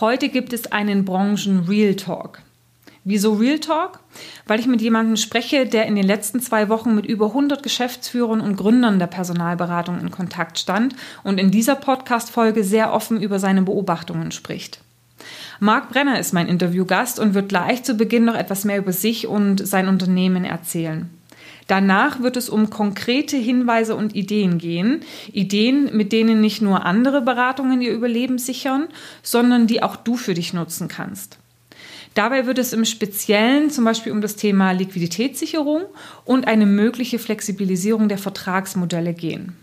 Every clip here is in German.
Heute gibt es einen Branchen Real Talk. Wieso Real Talk? Weil ich mit jemandem spreche, der in den letzten zwei Wochen mit über 100 Geschäftsführern und Gründern der Personalberatung in Kontakt stand und in dieser Podcast-Folge sehr offen über seine Beobachtungen spricht. Marc Brenner ist mein Interviewgast und wird gleich zu Beginn noch etwas mehr über sich und sein Unternehmen erzählen. Danach wird es um konkrete Hinweise und Ideen gehen. Ideen, mit denen nicht nur andere Beratungen ihr Überleben sichern, sondern die auch du für dich nutzen kannst. Dabei wird es im Speziellen zum Beispiel um das Thema Liquiditätssicherung und eine mögliche Flexibilisierung der Vertragsmodelle gehen.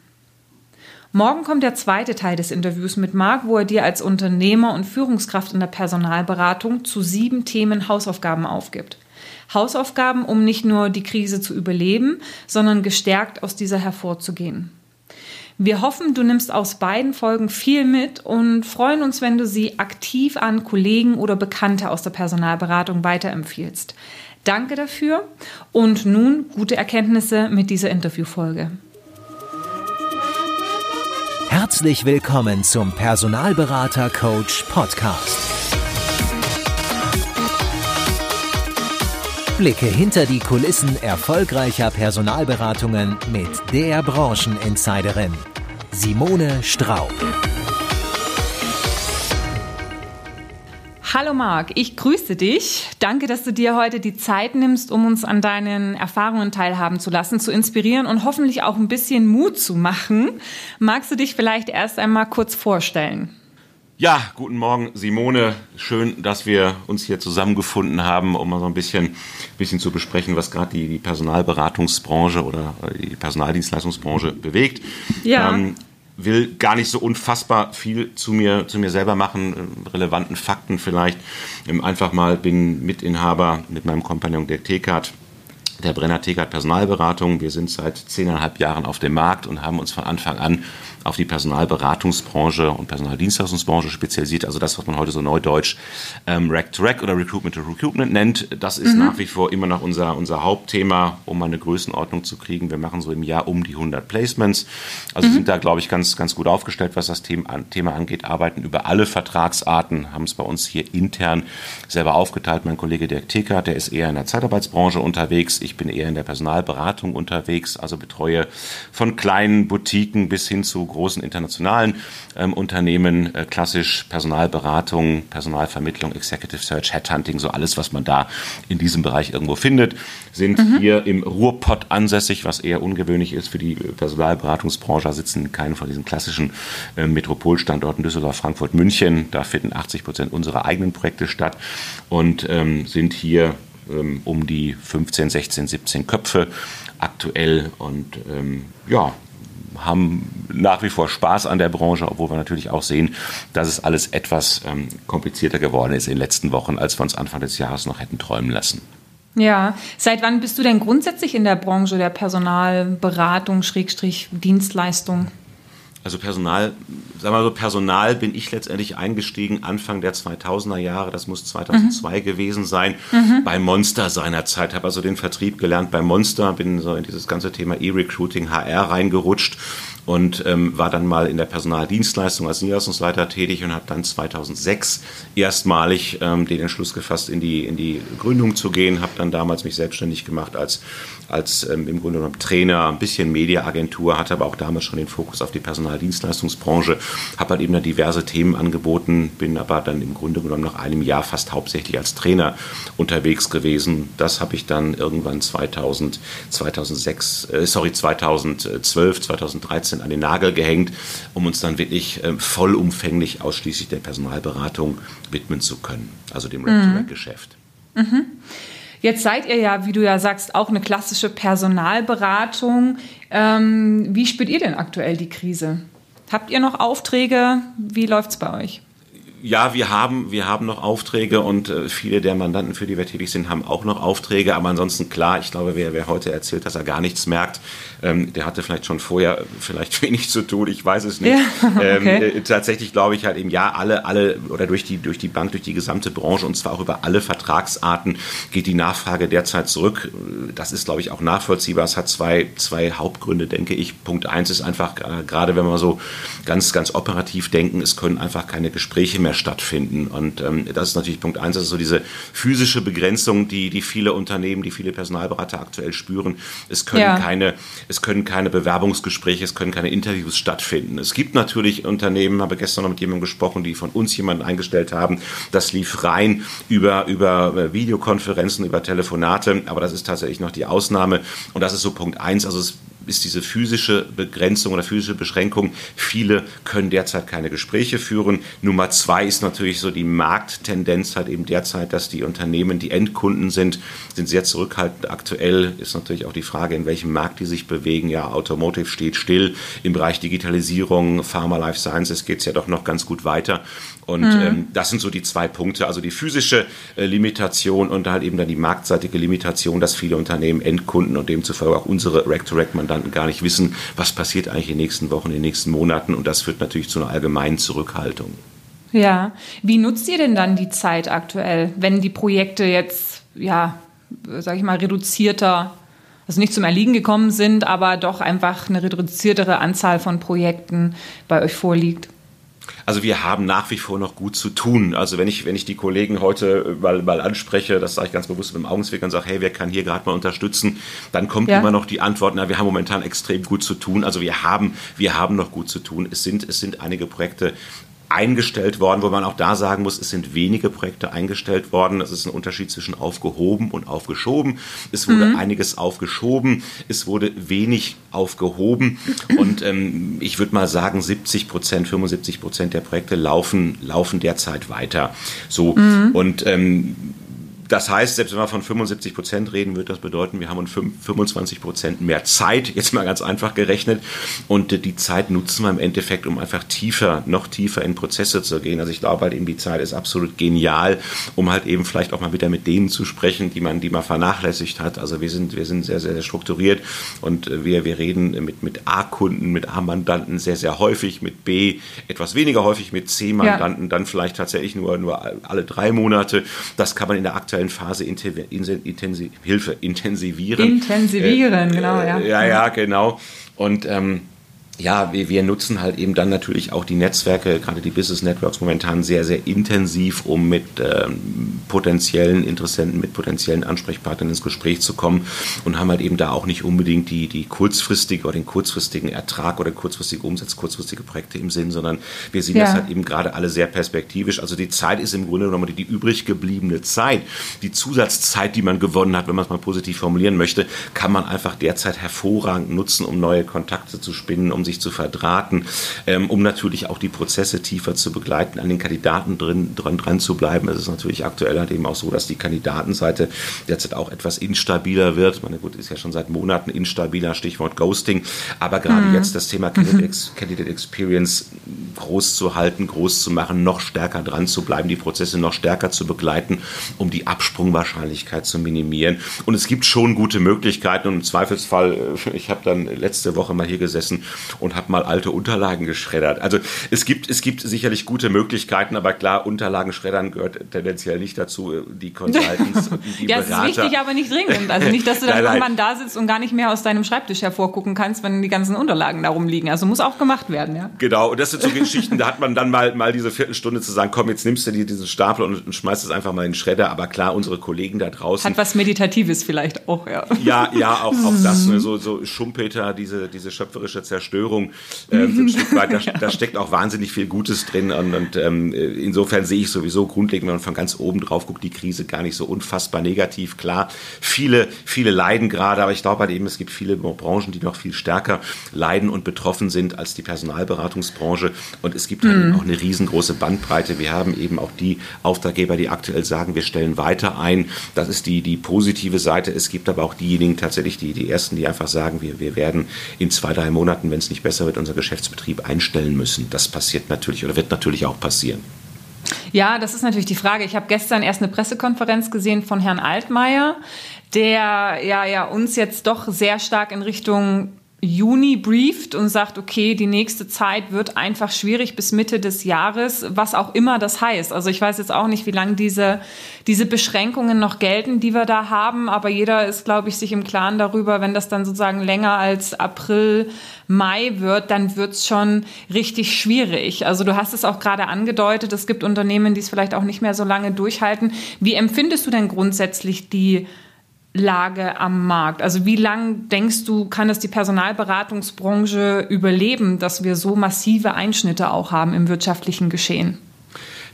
Morgen kommt der zweite Teil des Interviews mit Marc, wo er dir als Unternehmer und Führungskraft in der Personalberatung zu sieben Themen Hausaufgaben aufgibt. Hausaufgaben, um nicht nur die Krise zu überleben, sondern gestärkt aus dieser hervorzugehen. Wir hoffen, du nimmst aus beiden Folgen viel mit und freuen uns, wenn du sie aktiv an Kollegen oder Bekannte aus der Personalberatung weiterempfiehlst. Danke dafür und nun gute Erkenntnisse mit dieser Interviewfolge. Herzlich willkommen zum Personalberater Coach Podcast. Blicke hinter die Kulissen erfolgreicher Personalberatungen mit der Brancheninsiderin Simone Straub. Hallo Marc, ich grüße dich. Danke, dass du dir heute die Zeit nimmst, um uns an deinen Erfahrungen teilhaben zu lassen, zu inspirieren und hoffentlich auch ein bisschen Mut zu machen. Magst du dich vielleicht erst einmal kurz vorstellen? Ja, guten Morgen, Simone. Schön, dass wir uns hier zusammengefunden haben, um mal so ein bisschen, bisschen zu besprechen, was gerade die, die, Personalberatungsbranche oder die Personaldienstleistungsbranche bewegt. Ja. Ähm, will gar nicht so unfassbar viel zu mir, zu mir selber machen, äh, relevanten Fakten vielleicht. Ähm, einfach mal bin Mitinhaber mit meinem Kompagnon der TKAT der Brenner Tegert Personalberatung. Wir sind seit zehneinhalb Jahren auf dem Markt und haben uns von Anfang an auf die Personalberatungsbranche und Personaldienstleistungsbranche spezialisiert. Also das, was man heute so neudeutsch ähm, Rack to Rack oder Recruitment to Recruitment nennt. Das ist mhm. nach wie vor immer noch unser, unser Hauptthema, um mal eine Größenordnung zu kriegen. Wir machen so im Jahr um die 100 Placements. Also mhm. sind da, glaube ich, ganz, ganz gut aufgestellt, was das Thema, Thema angeht. Arbeiten über alle Vertragsarten, haben es bei uns hier intern selber aufgeteilt. Mein Kollege Dirk Ticker, der ist eher in der Zeitarbeitsbranche unterwegs. Ich bin eher in der Personalberatung unterwegs, also betreue von kleinen Boutiquen bis hin zu großen internationalen ähm, Unternehmen, äh, klassisch Personalberatung, Personalvermittlung, Executive Search, Headhunting, so alles, was man da in diesem Bereich irgendwo findet, sind mhm. hier im Ruhrpott ansässig, was eher ungewöhnlich ist für die Personalberatungsbranche. Da sitzen keine von diesen klassischen äh, Metropolstandorten Düsseldorf, Frankfurt, München. Da finden 80 Prozent unserer eigenen Projekte statt und ähm, sind hier ähm, um die 15, 16, 17 Köpfe aktuell und ähm, ja, haben nach wie vor Spaß an der Branche, obwohl wir natürlich auch sehen, dass es alles etwas ähm, komplizierter geworden ist in den letzten Wochen, als wir uns Anfang des Jahres noch hätten träumen lassen. Ja, seit wann bist du denn grundsätzlich in der Branche der Personalberatung, Schrägstrich Dienstleistung? Also Personal, sagen wir mal so, Personal bin ich letztendlich eingestiegen Anfang der 2000er Jahre, das muss 2002 mhm. gewesen sein, mhm. bei Monster seinerzeit, habe also den Vertrieb gelernt bei Monster, bin so in dieses ganze Thema E-Recruiting, HR reingerutscht und ähm, war dann mal in der Personaldienstleistung als Niederlassungsleiter tätig und habe dann 2006 erstmalig ähm, den Entschluss gefasst, in die, in die Gründung zu gehen, habe dann damals mich selbstständig gemacht als, als ähm, im Grunde genommen Trainer, ein bisschen Mediaagentur, hatte aber auch damals schon den Fokus auf die Personaldienstleistungsbranche, habe halt eben dann diverse Themen angeboten, bin aber dann im Grunde genommen nach einem Jahr fast hauptsächlich als Trainer unterwegs gewesen. Das habe ich dann irgendwann 2000, 2006, äh, sorry, 2012, 2013 2013 an den Nagel gehängt, um uns dann wirklich äh, vollumfänglich ausschließlich der Personalberatung widmen zu können, also dem Rack-to-Rack-Geschäft. Mhm. mhm. Jetzt seid ihr ja, wie du ja sagst, auch eine klassische Personalberatung. Ähm, wie spürt ihr denn aktuell die Krise? Habt ihr noch Aufträge? Wie läuft es bei euch? Ja, wir haben, wir haben noch Aufträge und äh, viele der Mandanten, für die wir tätig sind, haben auch noch Aufträge. Aber ansonsten klar, ich glaube, wer, wer heute erzählt, dass er gar nichts merkt, ähm, der hatte vielleicht schon vorher vielleicht wenig zu tun. Ich weiß es nicht. Ja, ähm, okay. ähm, äh, tatsächlich glaube ich halt eben, ja, alle, alle oder durch die, durch die Bank, durch die gesamte Branche und zwar auch über alle Vertragsarten geht die Nachfrage derzeit zurück. Das ist, glaube ich, auch nachvollziehbar. Es hat zwei, zwei Hauptgründe, denke ich. Punkt eins ist einfach, äh, gerade wenn wir so ganz, ganz operativ denken, es können einfach keine Gespräche mehr mehr stattfinden. Und ähm, das ist natürlich Punkt eins, das ist so diese physische Begrenzung, die, die viele Unternehmen, die viele Personalberater aktuell spüren. Es können, ja. keine, es können keine Bewerbungsgespräche, es können keine Interviews stattfinden. Es gibt natürlich Unternehmen, habe gestern noch mit jemandem gesprochen, die von uns jemanden eingestellt haben. Das lief rein über, über äh, Videokonferenzen, über Telefonate, aber das ist tatsächlich noch die Ausnahme. Und das ist so Punkt eins. Also es ist diese physische Begrenzung oder physische Beschränkung. Viele können derzeit keine Gespräche führen. Nummer zwei ist natürlich so die Markttendenz halt eben derzeit, dass die Unternehmen, die Endkunden sind, sind sehr zurückhaltend. Aktuell ist natürlich auch die Frage, in welchem Markt die sich bewegen. Ja, Automotive steht still. Im Bereich Digitalisierung, Pharma, Life Sciences geht es ja doch noch ganz gut weiter. Und mhm. ähm, das sind so die zwei Punkte, also die physische äh, Limitation und halt eben dann die marktseitige Limitation, dass viele Unternehmen, Endkunden und demzufolge auch unsere Rack-to-Rack-Mandanten gar nicht wissen, was passiert eigentlich in den nächsten Wochen, in den nächsten Monaten. Und das führt natürlich zu einer allgemeinen Zurückhaltung. Ja, wie nutzt ihr denn dann die Zeit aktuell, wenn die Projekte jetzt, ja, sag ich mal, reduzierter also nicht zum Erliegen gekommen sind, aber doch einfach eine reduziertere Anzahl von Projekten bei euch vorliegt? Also wir haben nach wie vor noch gut zu tun. Also wenn ich, wenn ich die Kollegen heute mal, mal anspreche, das sage ich ganz bewusst mit dem Augenzwinkern und sage, hey, wer kann hier gerade mal unterstützen, dann kommt ja. immer noch die Antwort, na, wir haben momentan extrem gut zu tun. Also wir haben, wir haben noch gut zu tun. Es sind, es sind einige Projekte eingestellt worden, wo man auch da sagen muss, es sind wenige Projekte eingestellt worden. Das ist ein Unterschied zwischen aufgehoben und aufgeschoben. Es wurde mhm. einiges aufgeschoben, es wurde wenig aufgehoben und ähm, ich würde mal sagen, 70 Prozent, 75 Prozent der Projekte laufen, laufen derzeit weiter. So mhm. und ähm, das heißt, selbst wenn wir von 75 Prozent reden, wird das bedeuten, wir haben 25 Prozent mehr Zeit, jetzt mal ganz einfach gerechnet. Und die Zeit nutzen wir im Endeffekt, um einfach tiefer, noch tiefer in Prozesse zu gehen. Also ich glaube halt eben, die Zeit ist absolut genial, um halt eben vielleicht auch mal wieder mit denen zu sprechen, die man, die man vernachlässigt hat. Also wir sind, wir sind sehr, sehr, sehr strukturiert und wir, wir reden mit, mit A-Kunden, mit A-Mandanten sehr, sehr häufig, mit B etwas weniger häufig, mit C-Mandanten ja. dann vielleicht tatsächlich nur, nur alle drei Monate. Das kann man in der aktuellen aktuellen Phase intensiv, Hilfe intensivieren. Intensivieren, äh, genau, ja. Ja, ja, genau. Und ähm, ja, wir, wir, nutzen halt eben dann natürlich auch die Netzwerke, gerade die Business Networks momentan sehr, sehr intensiv, um mit ähm, potenziellen Interessenten, mit potenziellen Ansprechpartnern ins Gespräch zu kommen und haben halt eben da auch nicht unbedingt die, die kurzfristige oder den kurzfristigen Ertrag oder kurzfristige Umsatz, kurzfristige Projekte im Sinn, sondern wir sehen ja. das halt eben gerade alle sehr perspektivisch. Also die Zeit ist im Grunde genommen die, die übrig gebliebene Zeit, die Zusatzzeit, die man gewonnen hat, wenn man es mal positiv formulieren möchte, kann man einfach derzeit hervorragend nutzen, um neue Kontakte zu spinnen, um sich sich zu verdrahten, ähm, um natürlich auch die Prozesse tiefer zu begleiten, an den Kandidaten drin, dran, dran zu bleiben. Es ist natürlich aktuell halt eben auch so, dass die Kandidatenseite derzeit auch etwas instabiler wird. Meine, gut, ist ja schon seit Monaten instabiler, Stichwort Ghosting. Aber gerade mhm. jetzt das Thema Candidate, mhm. Candidate Experience groß zu halten, groß zu machen, noch stärker dran zu bleiben, die Prozesse noch stärker zu begleiten, um die Absprungwahrscheinlichkeit zu minimieren. Und es gibt schon gute Möglichkeiten und im Zweifelsfall, äh, ich habe dann letzte Woche mal hier gesessen und habe mal alte Unterlagen geschreddert. Also es gibt, es gibt sicherlich gute Möglichkeiten, aber klar, Unterlagen schreddern gehört tendenziell nicht dazu. Die Consultants und die ja, Berater. ist wichtig, aber nicht dringend. Also nicht, dass du dann irgendwann da sitzt und gar nicht mehr aus deinem Schreibtisch hervorgucken kannst, wenn die ganzen Unterlagen darum liegen. Also muss auch gemacht werden, ja. Genau, und das sind so Geschichten, da hat man dann mal, mal diese Viertelstunde zu sagen, komm, jetzt nimmst du dir diesen Stapel und, und schmeißt es einfach mal in den Schredder. Aber klar, unsere Kollegen da draußen. Hat was Meditatives vielleicht auch, ja. Ja, ja, auch, auch das, ne, so, so Schumpeter, diese, diese schöpferische Zerstörung Zerstörung äh, ein Stück weit. Da, da, steckt auch wahnsinnig viel Gutes drin. Und, und ähm, insofern sehe ich sowieso grundlegend, wenn man von ganz oben drauf guckt, die Krise gar nicht so unfassbar negativ. Klar, viele, viele leiden gerade, aber ich glaube halt eben, es gibt viele Branchen, die noch viel stärker leiden und betroffen sind als die Personalberatungsbranche. Und es gibt halt mhm. auch eine riesengroße Bandbreite. Wir haben eben auch die Auftraggeber, die aktuell sagen, wir stellen weiter ein. Das ist die, die positive Seite. Es gibt aber auch diejenigen tatsächlich, die, die ersten, die einfach sagen, wir, wir werden in zwei, drei Monaten, wenn es nicht besser wird, unser Geschäftsbetrieb einstellen müssen. Das passiert natürlich oder wird natürlich auch passieren. Ja, das ist natürlich die Frage. Ich habe gestern erst eine Pressekonferenz gesehen von Herrn Altmaier, der ja, ja uns jetzt doch sehr stark in Richtung Juni brieft und sagt, okay, die nächste Zeit wird einfach schwierig bis Mitte des Jahres, was auch immer das heißt. Also ich weiß jetzt auch nicht, wie lange diese, diese Beschränkungen noch gelten, die wir da haben, aber jeder ist, glaube ich, sich im Klaren darüber, wenn das dann sozusagen länger als April, Mai wird, dann wird es schon richtig schwierig. Also du hast es auch gerade angedeutet, es gibt Unternehmen, die es vielleicht auch nicht mehr so lange durchhalten. Wie empfindest du denn grundsätzlich die Lage am Markt? Also wie lang denkst du, kann es die Personalberatungsbranche überleben, dass wir so massive Einschnitte auch haben im wirtschaftlichen Geschehen?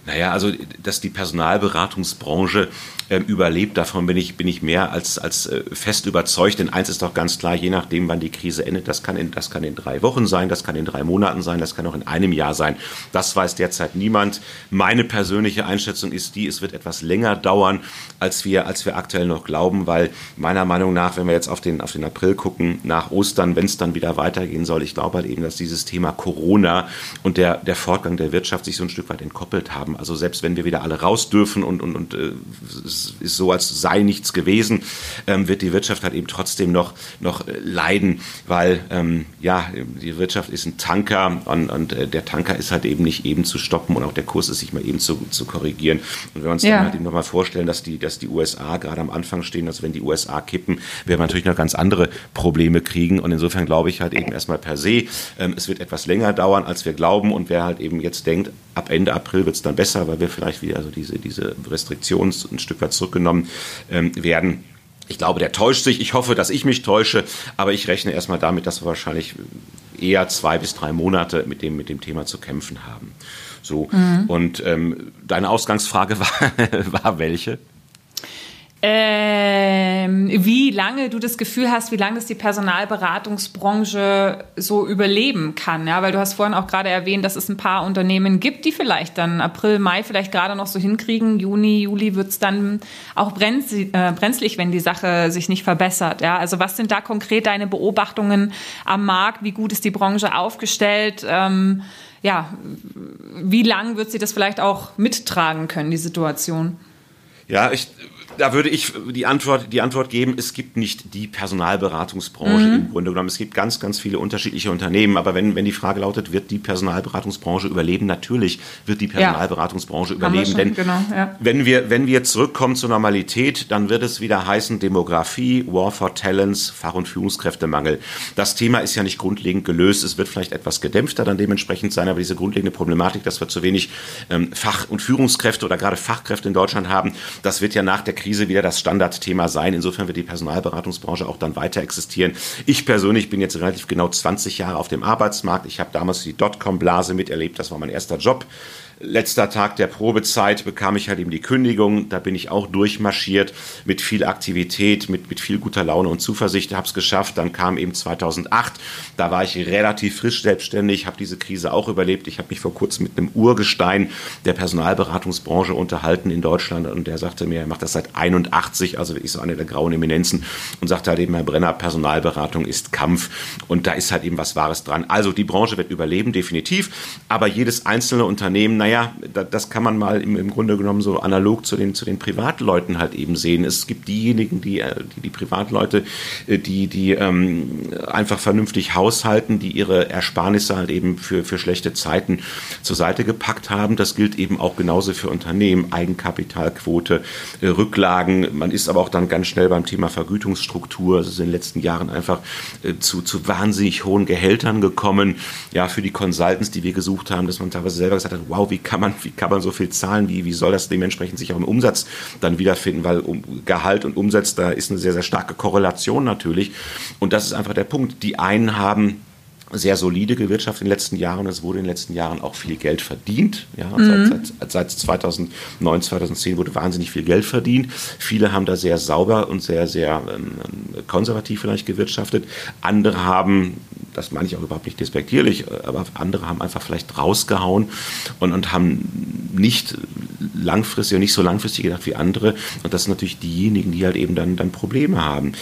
Naja, also dass die Personalberatungsbranche äh, überlebt, davon bin ich, bin ich mehr als, als äh, fest überzeugt. Denn eins ist doch ganz klar, je nachdem, wann die Krise endet, das kann, in, das kann in drei Wochen sein, das kann in drei Monaten sein, das kann auch in einem Jahr sein. Das weiß derzeit niemand. Meine persönliche Einschätzung ist die, es wird etwas länger dauern, als wir, als wir aktuell noch glauben, weil meiner Meinung nach, wenn wir jetzt auf den, auf den April gucken, nach Ostern, wenn es dann wieder weitergehen soll, ich glaube halt eben, dass dieses Thema Corona und der, der Fortgang der Wirtschaft sich so ein Stück weit entkoppelt haben. Also selbst wenn wir wieder alle raus dürfen und, und, und äh, es ist so, als sei nichts gewesen, ähm, wird die Wirtschaft halt eben trotzdem noch, noch äh, leiden, weil ähm, ja, die Wirtschaft ist ein Tanker und, und äh, der Tanker ist halt eben nicht eben zu stoppen und auch der Kurs ist sich mal eben zu, zu korrigieren. Und wenn wir uns ja. dann halt eben nochmal vorstellen, dass die, dass die USA gerade am Anfang stehen, also wenn die USA kippen, werden wir natürlich noch ganz andere Probleme kriegen und insofern glaube ich halt eben erstmal per se, ähm, es wird etwas länger dauern, als wir glauben und wer halt eben jetzt denkt, ab Ende April wird es dann besser, weil wir vielleicht wieder also diese, diese Restriktionen ein Stück weit zurückgenommen ähm, werden. Ich glaube, der täuscht sich. Ich hoffe, dass ich mich täusche, aber ich rechne erstmal damit, dass wir wahrscheinlich eher zwei bis drei Monate mit dem, mit dem Thema zu kämpfen haben. So. Mhm. Und ähm, deine Ausgangsfrage war, war welche? Ähm, wie lange du das Gefühl hast, wie lange es die Personalberatungsbranche so überleben kann. Ja? Weil du hast vorhin auch gerade erwähnt, dass es ein paar Unternehmen gibt, die vielleicht dann April, Mai vielleicht gerade noch so hinkriegen. Juni, Juli wird es dann auch brenzlig, äh, brenzlig, wenn die Sache sich nicht verbessert. Ja? Also was sind da konkret deine Beobachtungen am Markt? Wie gut ist die Branche aufgestellt? Ähm, ja, wie lang wird sie das vielleicht auch mittragen können, die Situation? Ja, ich da würde ich die Antwort, die Antwort geben, es gibt nicht die Personalberatungsbranche mhm. im Grunde genommen. Es gibt ganz, ganz viele unterschiedliche Unternehmen. Aber wenn, wenn die Frage lautet, wird die Personalberatungsbranche überleben? Natürlich wird die Personalberatungsbranche ja. überleben. Denn genau, ja. wenn, wir, wenn wir zurückkommen zur Normalität, dann wird es wieder heißen Demografie, War for Talents, Fach- und Führungskräftemangel. Das Thema ist ja nicht grundlegend gelöst. Es wird vielleicht etwas gedämpfter dann dementsprechend sein, aber diese grundlegende Problematik, dass wir zu wenig ähm, Fach- und Führungskräfte oder gerade Fachkräfte in Deutschland haben, das wird ja nach der Krise Krise wieder das Standardthema sein. Insofern wird die Personalberatungsbranche auch dann weiter existieren. Ich persönlich bin jetzt relativ genau 20 Jahre auf dem Arbeitsmarkt. Ich habe damals die Dotcom-Blase miterlebt. Das war mein erster Job letzter Tag der Probezeit bekam ich halt eben die Kündigung. Da bin ich auch durchmarschiert mit viel Aktivität, mit, mit viel guter Laune und Zuversicht. Habe es geschafft. Dann kam eben 2008. Da war ich relativ frisch selbstständig, habe diese Krise auch überlebt. Ich habe mich vor kurzem mit einem Urgestein der Personalberatungsbranche unterhalten in Deutschland und der sagte mir, er macht das seit 81, also wirklich so eine der grauen Eminenzen und sagte halt eben, Herr Brenner, Personalberatung ist Kampf und da ist halt eben was Wahres dran. Also die Branche wird überleben, definitiv, aber jedes einzelne Unternehmen, naja, das kann man mal im, im, Grunde genommen so analog zu den, zu den Privatleuten halt eben sehen. Es gibt diejenigen, die, äh, die, die Privatleute, äh, die, die ähm, einfach vernünftig haushalten, die ihre Ersparnisse halt eben für, für schlechte Zeiten zur Seite gepackt haben. Das gilt eben auch genauso für Unternehmen, Eigenkapitalquote, äh, Rücklagen. Man ist aber auch dann ganz schnell beim Thema Vergütungsstruktur. Es ist in den letzten Jahren einfach zu, zu wahnsinnig hohen Gehältern gekommen. Ja, für die Consultants, die wir gesucht haben, dass man teilweise selber gesagt hat, wow, wie wie kann man, wie kann man so viel zahlen, wie, wie soll das dementsprechend sich auch im Umsatz dann wiederfinden, weil um, Gehalt und Umsatz, da ist eine sehr, sehr starke Korrelation natürlich. Und das ist einfach der Punkt. Die einen haben sehr solide gewirtschaftet in den letzten Jahren. Es wurde in den letzten Jahren auch viel Geld verdient. Ja, mhm. seit, seit, seit 2009, 2010 wurde wahnsinnig viel Geld verdient. Viele haben da sehr sauber und sehr, sehr ähm, konservativ vielleicht gewirtschaftet. Andere haben, das meine ich auch überhaupt nicht despektierlich, aber andere haben einfach vielleicht rausgehauen und, und haben nicht langfristig und nicht so langfristig gedacht wie andere. Und das sind natürlich diejenigen, die halt eben dann, dann Probleme haben.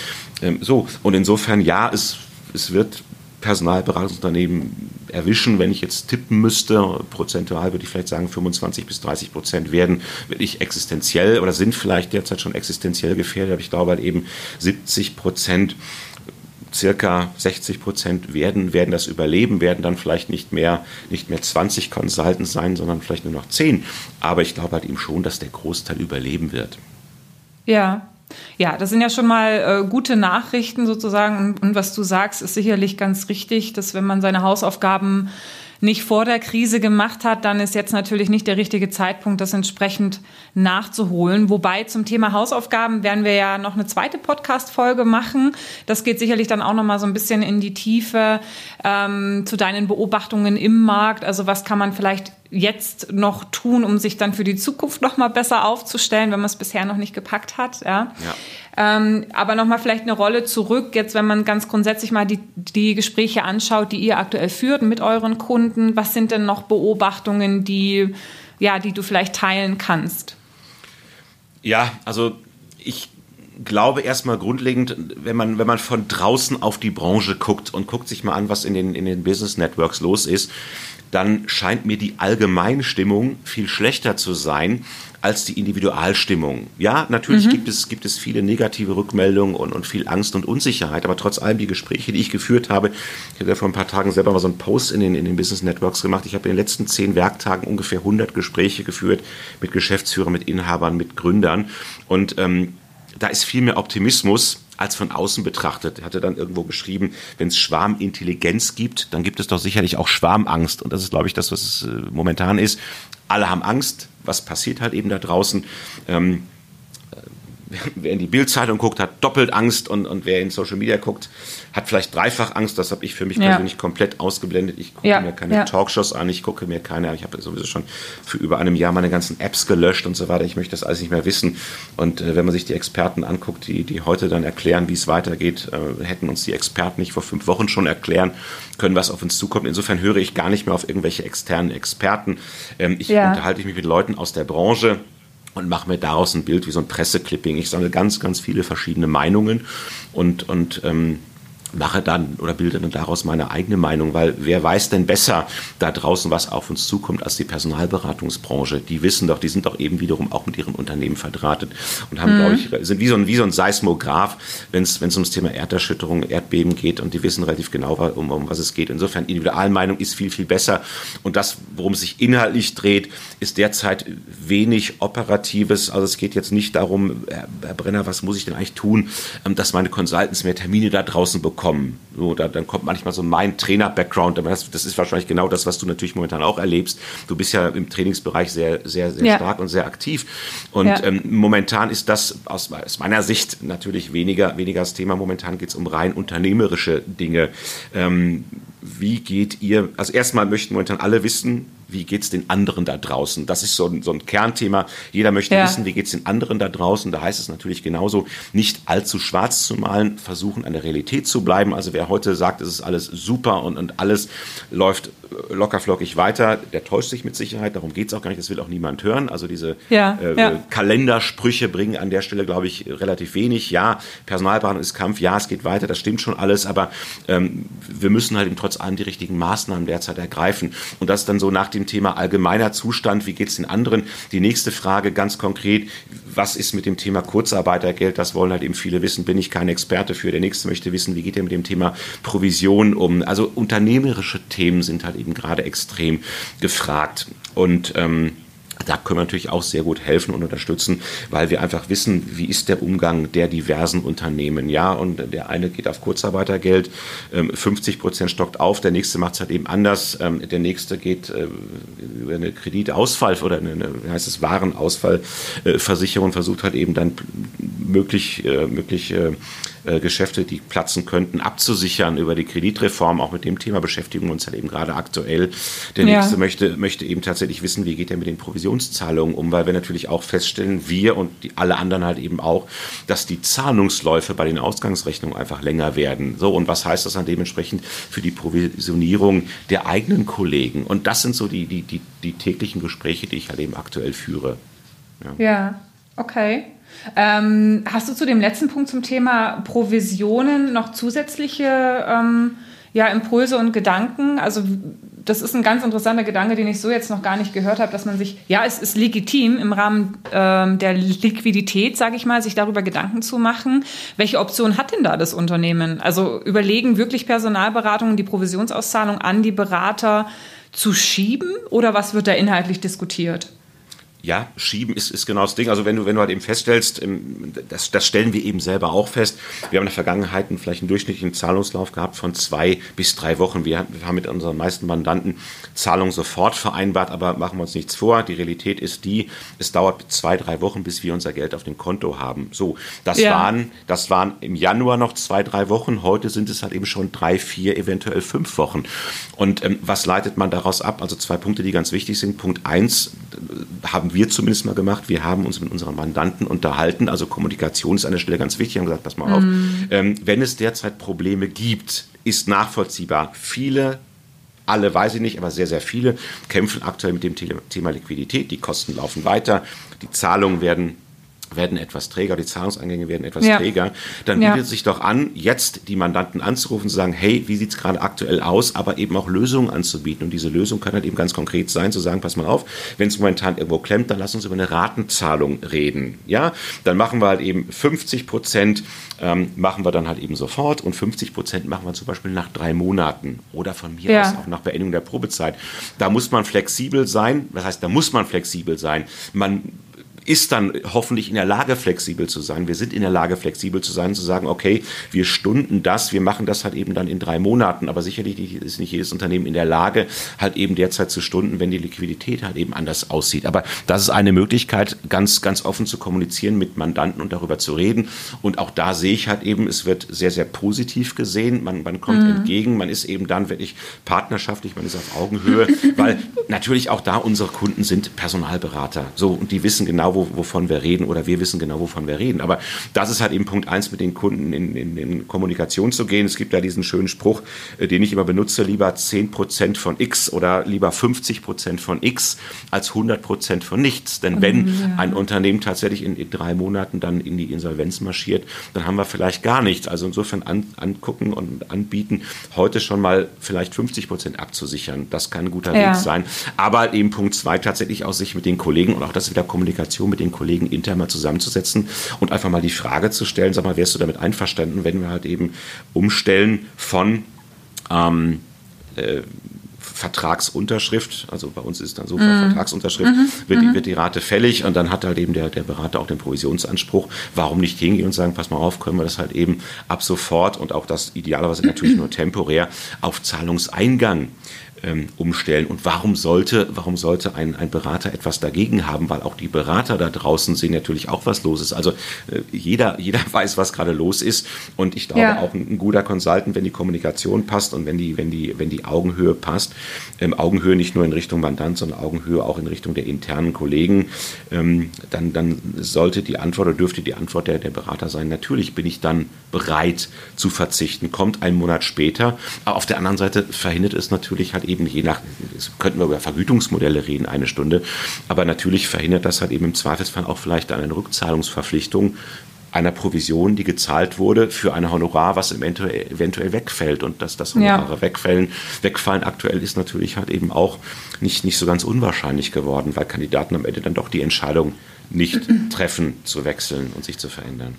Ähm, so, und insofern, ja, es, es wird Personalberatungsunternehmen erwischen, wenn ich jetzt tippen müsste, prozentual würde ich vielleicht sagen 25 bis 30 Prozent werden wirklich existenziell oder sind vielleicht derzeit schon existenziell gefährdet, aber ich glaube halt eben 70 Prozent circa 60 Prozent werden, werden das überleben, werden dann vielleicht nicht mehr, nicht mehr 20 Consultants sein, sondern vielleicht nur noch 10. Aber ich glaube halt eben schon, dass der Großteil überleben wird. Ja, ja, das sind ja schon mal äh, gute Nachrichten sozusagen. Und, und, was du sagst, ist sicherlich ganz richtig, dass wenn man seine Hausaufgaben nicht vor der Krise gemacht hat, dann ist jetzt natürlich nicht der richtige Zeitpunkt, das entsprechend nachzuholen. Wobei zum Thema Hausaufgaben werden wir ja noch eine zweite Podcast-Folge machen. Das geht sicherlich dann auch noch mal so ein bisschen in die Tiefe ähm, zu deinen Beobachtungen im Markt. Also was kann man vielleicht jetzt noch tun, um sich dann für die Zukunft noch mal besser aufzustellen, wenn man es bisher noch nicht gepackt hat. Ja. ja. Ähm, aber noch mal vielleicht eine Rolle zurück, jetzt wenn man ganz grundsätzlich mal die, die Gespräche anschaut, die ihr aktuell führt mit euren Kunden. Was sind denn noch Beobachtungen, die, ja, die du vielleicht teilen kannst? Ja, also ich glaube erstmal grundlegend, wenn man, wenn man von draußen auf die Branche guckt und guckt sich mal an, was in den, in den Business Networks los ist, dann scheint mir die Allgemeinstimmung viel schlechter zu sein als die Individualstimmung. Ja, natürlich mhm. gibt, es, gibt es viele negative Rückmeldungen und, und viel Angst und Unsicherheit, aber trotz allem die Gespräche, die ich geführt habe, ich habe ja vor ein paar Tagen selber mal so einen Post in den, in den Business Networks gemacht. Ich habe in den letzten zehn Werktagen ungefähr 100 Gespräche geführt mit Geschäftsführern, mit Inhabern, mit Gründern und ähm, da ist viel mehr Optimismus als von außen betrachtet. Er hatte dann irgendwo geschrieben, wenn es Schwarmintelligenz gibt, dann gibt es doch sicherlich auch Schwarmangst. Und das ist, glaube ich, das, was es äh, momentan ist. Alle haben Angst. Was passiert halt eben da draußen? Ähm, wer in die Bildzeitung guckt, hat doppelt Angst und, und wer in Social Media guckt, hat vielleicht dreifach Angst. Das habe ich für mich ja. persönlich komplett ausgeblendet. Ich gucke ja. mir keine ja. Talkshows an, ich gucke mir keine, ich habe sowieso schon für über einem Jahr meine ganzen Apps gelöscht und so weiter. Ich möchte das alles nicht mehr wissen. Und äh, wenn man sich die Experten anguckt, die, die heute dann erklären, wie es weitergeht, äh, hätten uns die Experten nicht vor fünf Wochen schon erklären können, was auf uns zukommt. Insofern höre ich gar nicht mehr auf irgendwelche externen Experten. Ähm, ich unterhalte mich mit Leuten aus der Branche und mache mir daraus ein Bild wie so ein Presseclipping. Ich sammle ganz, ganz viele verschiedene Meinungen und, und ähm, mache dann oder bilde dann daraus meine eigene Meinung, weil wer weiß denn besser da draußen, was auf uns zukommt, als die Personalberatungsbranche? Die wissen doch, die sind doch eben wiederum auch mit ihren Unternehmen verdrahtet und haben, mhm. glaube ich, sind wie so ein, wie so ein Seismograph, wenn es ums Thema Erderschütterung, Erdbeben geht und die wissen relativ genau, um, um was es geht. Insofern Individualmeinung ist viel, viel besser und das, worum es sich inhaltlich dreht, ist derzeit wenig Operatives. Also es geht jetzt nicht darum, Herr Brenner, was muss ich denn eigentlich tun, ähm, dass meine Consultants mehr Termine da draußen bekommen kommen. So, da, dann kommt manchmal so mein Trainer-Background, aber das, das, ist wahrscheinlich genau das, was du natürlich momentan auch erlebst. Du bist ja im Trainingsbereich sehr, sehr, sehr ja. stark und sehr aktiv. Und ja. ähm, momentan ist das aus, aus, meiner Sicht natürlich weniger, weniger das Thema. Momentan geht es um rein unternehmerische Dinge. Ähm, wie geht ihr, also erstmal möchten momentan alle wissen, wie geht es den anderen da draußen? Das ist so ein, so ein Kernthema. Jeder möchte ja. wissen, wie geht es den anderen da draußen. Da heißt es natürlich genauso, nicht allzu schwarz zu malen, versuchen an der Realität zu bleiben. Also wer heute sagt, es ist alles super und, und alles läuft lockerflockig weiter, der täuscht sich mit Sicherheit. Darum geht es auch gar nicht. Das will auch niemand hören. Also diese ja, äh, ja. Kalendersprüche bringen an der Stelle, glaube ich, relativ wenig. Ja, Personalberatung ist Kampf. Ja, es geht weiter. Das stimmt schon alles. Aber ähm, wir müssen halt eben trotz allem die richtigen Maßnahmen derzeit ergreifen. Und das dann so nach dem Thema allgemeiner Zustand. Wie geht es den anderen? Die nächste Frage ganz konkret. Was ist mit dem Thema Kurzarbeitergeld? Das wollen halt eben viele wissen. Bin ich kein Experte für. Der nächste möchte wissen, wie geht er mit dem Thema Provision um? Also unternehmerische Themen sind halt eben gerade extrem gefragt. Und ähm, da können wir natürlich auch sehr gut helfen und unterstützen, weil wir einfach wissen, wie ist der Umgang der diversen Unternehmen. Ja, und der eine geht auf Kurzarbeitergeld, 50 ähm, Prozent stockt auf, der nächste macht es halt eben anders, ähm, der nächste geht äh, über eine Kreditausfall oder eine, wie heißt es, Warenausfallversicherung, versucht halt eben dann möglich, äh, möglich äh, Geschäfte, die platzen könnten, abzusichern über die Kreditreform. Auch mit dem Thema beschäftigen wir uns halt eben gerade aktuell. Der nächste ja. möchte, möchte eben tatsächlich wissen, wie geht er mit den Provisionszahlungen um, weil wir natürlich auch feststellen, wir und die, alle anderen halt eben auch, dass die Zahlungsläufe bei den Ausgangsrechnungen einfach länger werden. So, und was heißt das dann dementsprechend für die Provisionierung der eigenen Kollegen? Und das sind so die, die, die, die täglichen Gespräche, die ich halt eben aktuell führe. Ja, ja okay. Ähm, hast du zu dem letzten Punkt zum Thema Provisionen noch zusätzliche ähm, ja, Impulse und Gedanken? Also das ist ein ganz interessanter Gedanke, den ich so jetzt noch gar nicht gehört habe, dass man sich, ja, es ist legitim im Rahmen ähm, der Liquidität, sage ich mal, sich darüber Gedanken zu machen. Welche Option hat denn da das Unternehmen? Also überlegen wirklich Personalberatungen die Provisionsauszahlung an die Berater zu schieben oder was wird da inhaltlich diskutiert? Ja, schieben ist, ist genau das Ding. Also wenn du, wenn du halt eben feststellst, das, das stellen wir eben selber auch fest. Wir haben in der Vergangenheit vielleicht einen durchschnittlichen Zahlungslauf gehabt von zwei bis drei Wochen. Wir haben mit unseren meisten Mandanten Zahlung sofort vereinbart, aber machen wir uns nichts vor. Die Realität ist die, es dauert zwei, drei Wochen, bis wir unser Geld auf dem Konto haben. So, das ja. waren, das waren im Januar noch zwei, drei Wochen. Heute sind es halt eben schon drei, vier, eventuell fünf Wochen. Und ähm, was leitet man daraus ab? Also zwei Punkte, die ganz wichtig sind. Punkt eins, äh, haben wir zumindest mal gemacht. Wir haben uns mit unseren Mandanten unterhalten. Also Kommunikation ist an der Stelle ganz wichtig. Wir haben gesagt, pass mal auf, mm. ähm, wenn es derzeit Probleme gibt, ist nachvollziehbar. Viele alle weiß ich nicht, aber sehr, sehr viele kämpfen aktuell mit dem Thema Liquidität. Die Kosten laufen weiter, die Zahlungen werden werden etwas träger, die Zahlungseingänge werden etwas ja. träger, dann bietet es sich doch an, jetzt die Mandanten anzurufen, zu sagen, hey, wie sieht es gerade aktuell aus, aber eben auch Lösungen anzubieten. Und diese Lösung kann halt eben ganz konkret sein, zu sagen, pass mal auf, wenn es momentan irgendwo klemmt, dann lass uns über eine Ratenzahlung reden. Ja, dann machen wir halt eben 50 Prozent ähm, machen wir dann halt eben sofort und 50 Prozent machen wir zum Beispiel nach drei Monaten oder von mir ja. aus auch nach Beendigung der Probezeit. Da muss man flexibel sein. Das heißt, da muss man flexibel sein. Man ist dann hoffentlich in der Lage, flexibel zu sein. Wir sind in der Lage, flexibel zu sein, zu sagen, okay, wir stunden das, wir machen das halt eben dann in drei Monaten. Aber sicherlich ist nicht jedes Unternehmen in der Lage, halt eben derzeit zu stunden, wenn die Liquidität halt eben anders aussieht. Aber das ist eine Möglichkeit, ganz, ganz offen zu kommunizieren mit Mandanten und darüber zu reden. Und auch da sehe ich halt eben, es wird sehr, sehr positiv gesehen. Man, man kommt mhm. entgegen, man ist eben dann wirklich partnerschaftlich, man ist auf Augenhöhe, weil natürlich auch da unsere Kunden sind Personalberater. So, und die wissen genau, wo, wovon wir reden oder wir wissen genau, wovon wir reden. Aber das ist halt eben Punkt eins, mit den Kunden in, in, in Kommunikation zu gehen. Es gibt ja diesen schönen Spruch, äh, den ich immer benutze, lieber 10 Prozent von X oder lieber 50 Prozent von X als 100 Prozent von nichts. Denn wenn ja. ein Unternehmen tatsächlich in, in, drei Monaten dann in die Insolvenz marschiert, dann haben wir vielleicht gar nichts. Also insofern an, angucken und anbieten, heute schon mal vielleicht 50 Prozent abzusichern. Das kann ein guter ja. Weg sein. Aber eben Punkt zwei, tatsächlich auch sich mit den Kollegen und auch das wieder Kommunikation Kommunikation mit den Kollegen intern mal zusammenzusetzen und einfach mal die Frage zu stellen, sag mal, wärst du damit einverstanden, wenn wir halt eben umstellen von ähm, äh, Vertragsunterschrift, also bei uns ist dann so, mhm. Vertragsunterschrift, mhm. Wird, die, mhm. wird die Rate fällig und dann hat halt eben der, der Berater auch den Provisionsanspruch. Warum nicht hingehen und sagen, pass mal auf, können wir das halt eben ab sofort und auch das idealerweise natürlich nur temporär auf Zahlungseingang ähm, umstellen. Und warum sollte, warum sollte ein, ein Berater etwas dagegen haben? Weil auch die Berater da draußen sehen natürlich auch, was los ist. Also äh, jeder, jeder weiß, was gerade los ist. Und ich glaube ja. auch ein, ein, guter Consultant, wenn die Kommunikation passt und wenn die, wenn die, wenn die Augenhöhe passt, ähm, Augenhöhe nicht nur in Richtung Mandant, sondern Augenhöhe auch in Richtung der internen Kollegen, ähm, dann, dann sollte die Antwort oder dürfte die Antwort der, der Berater sein, natürlich bin ich dann bereit zu verzichten. Kommt ein Monat später. Aber auf der anderen Seite verhindert es natürlich halt eben je nach, könnten wir über Vergütungsmodelle reden, eine Stunde, aber natürlich verhindert das halt eben im Zweifelsfall auch vielleicht eine Rückzahlungsverpflichtung einer Provision, die gezahlt wurde für ein Honorar, was eventuell, eventuell wegfällt. Und dass das Honorare ja. wegfallen, wegfallen aktuell ist natürlich halt eben auch nicht, nicht so ganz unwahrscheinlich geworden, weil Kandidaten am Ende dann doch die Entscheidung nicht treffen, zu wechseln und sich zu verändern.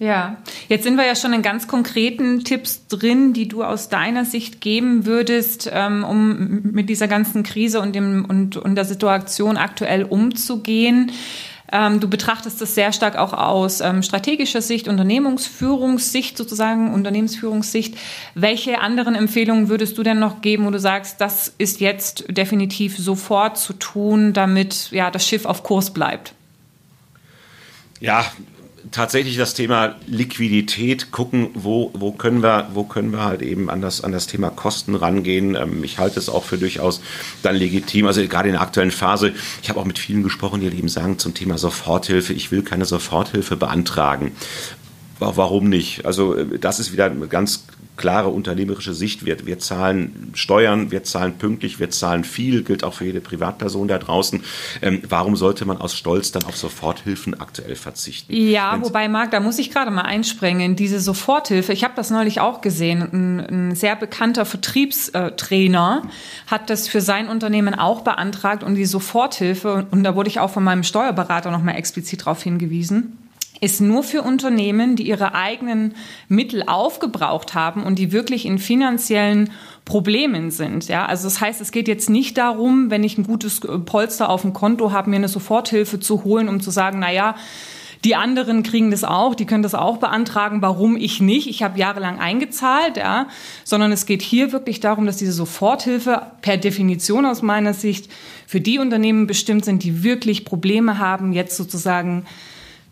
Ja, jetzt sind wir ja schon in ganz konkreten Tipps drin, die du aus deiner Sicht geben würdest, ähm, um mit dieser ganzen Krise und, dem, und, und der Situation aktuell umzugehen. Ähm, du betrachtest das sehr stark auch aus ähm, strategischer Sicht, Unternehmensführungssicht sozusagen, Unternehmensführungssicht. Welche anderen Empfehlungen würdest du denn noch geben, wo du sagst, das ist jetzt definitiv sofort zu tun, damit ja das Schiff auf Kurs bleibt? Ja, tatsächlich das Thema Liquidität gucken, wo, wo, können wir, wo können wir halt eben an das, an das Thema Kosten rangehen. Ähm, ich halte es auch für durchaus dann legitim. Also gerade in der aktuellen Phase, ich habe auch mit vielen gesprochen, die eben sagen zum Thema Soforthilfe, ich will keine Soforthilfe beantragen. Warum nicht? Also äh, das ist wieder ein ganz klare unternehmerische Sicht. Wir, wir zahlen Steuern, wir zahlen pünktlich, wir zahlen viel, gilt auch für jede Privatperson da draußen. Ähm, warum sollte man aus Stolz dann auf Soforthilfen aktuell verzichten? Ja, Wenn's wobei, Marc, da muss ich gerade mal einspringen. Diese Soforthilfe, ich habe das neulich auch gesehen, ein, ein sehr bekannter Vertriebstrainer hat das für sein Unternehmen auch beantragt und die Soforthilfe, und da wurde ich auch von meinem Steuerberater nochmal explizit darauf hingewiesen, ist nur für Unternehmen, die ihre eigenen Mittel aufgebraucht haben und die wirklich in finanziellen Problemen sind. Ja, also das heißt, es geht jetzt nicht darum, wenn ich ein gutes Polster auf dem Konto habe, mir eine Soforthilfe zu holen, um zu sagen, na ja, die anderen kriegen das auch, die können das auch beantragen. Warum ich nicht? Ich habe jahrelang eingezahlt, ja. Sondern es geht hier wirklich darum, dass diese Soforthilfe per Definition aus meiner Sicht für die Unternehmen bestimmt sind, die wirklich Probleme haben, jetzt sozusagen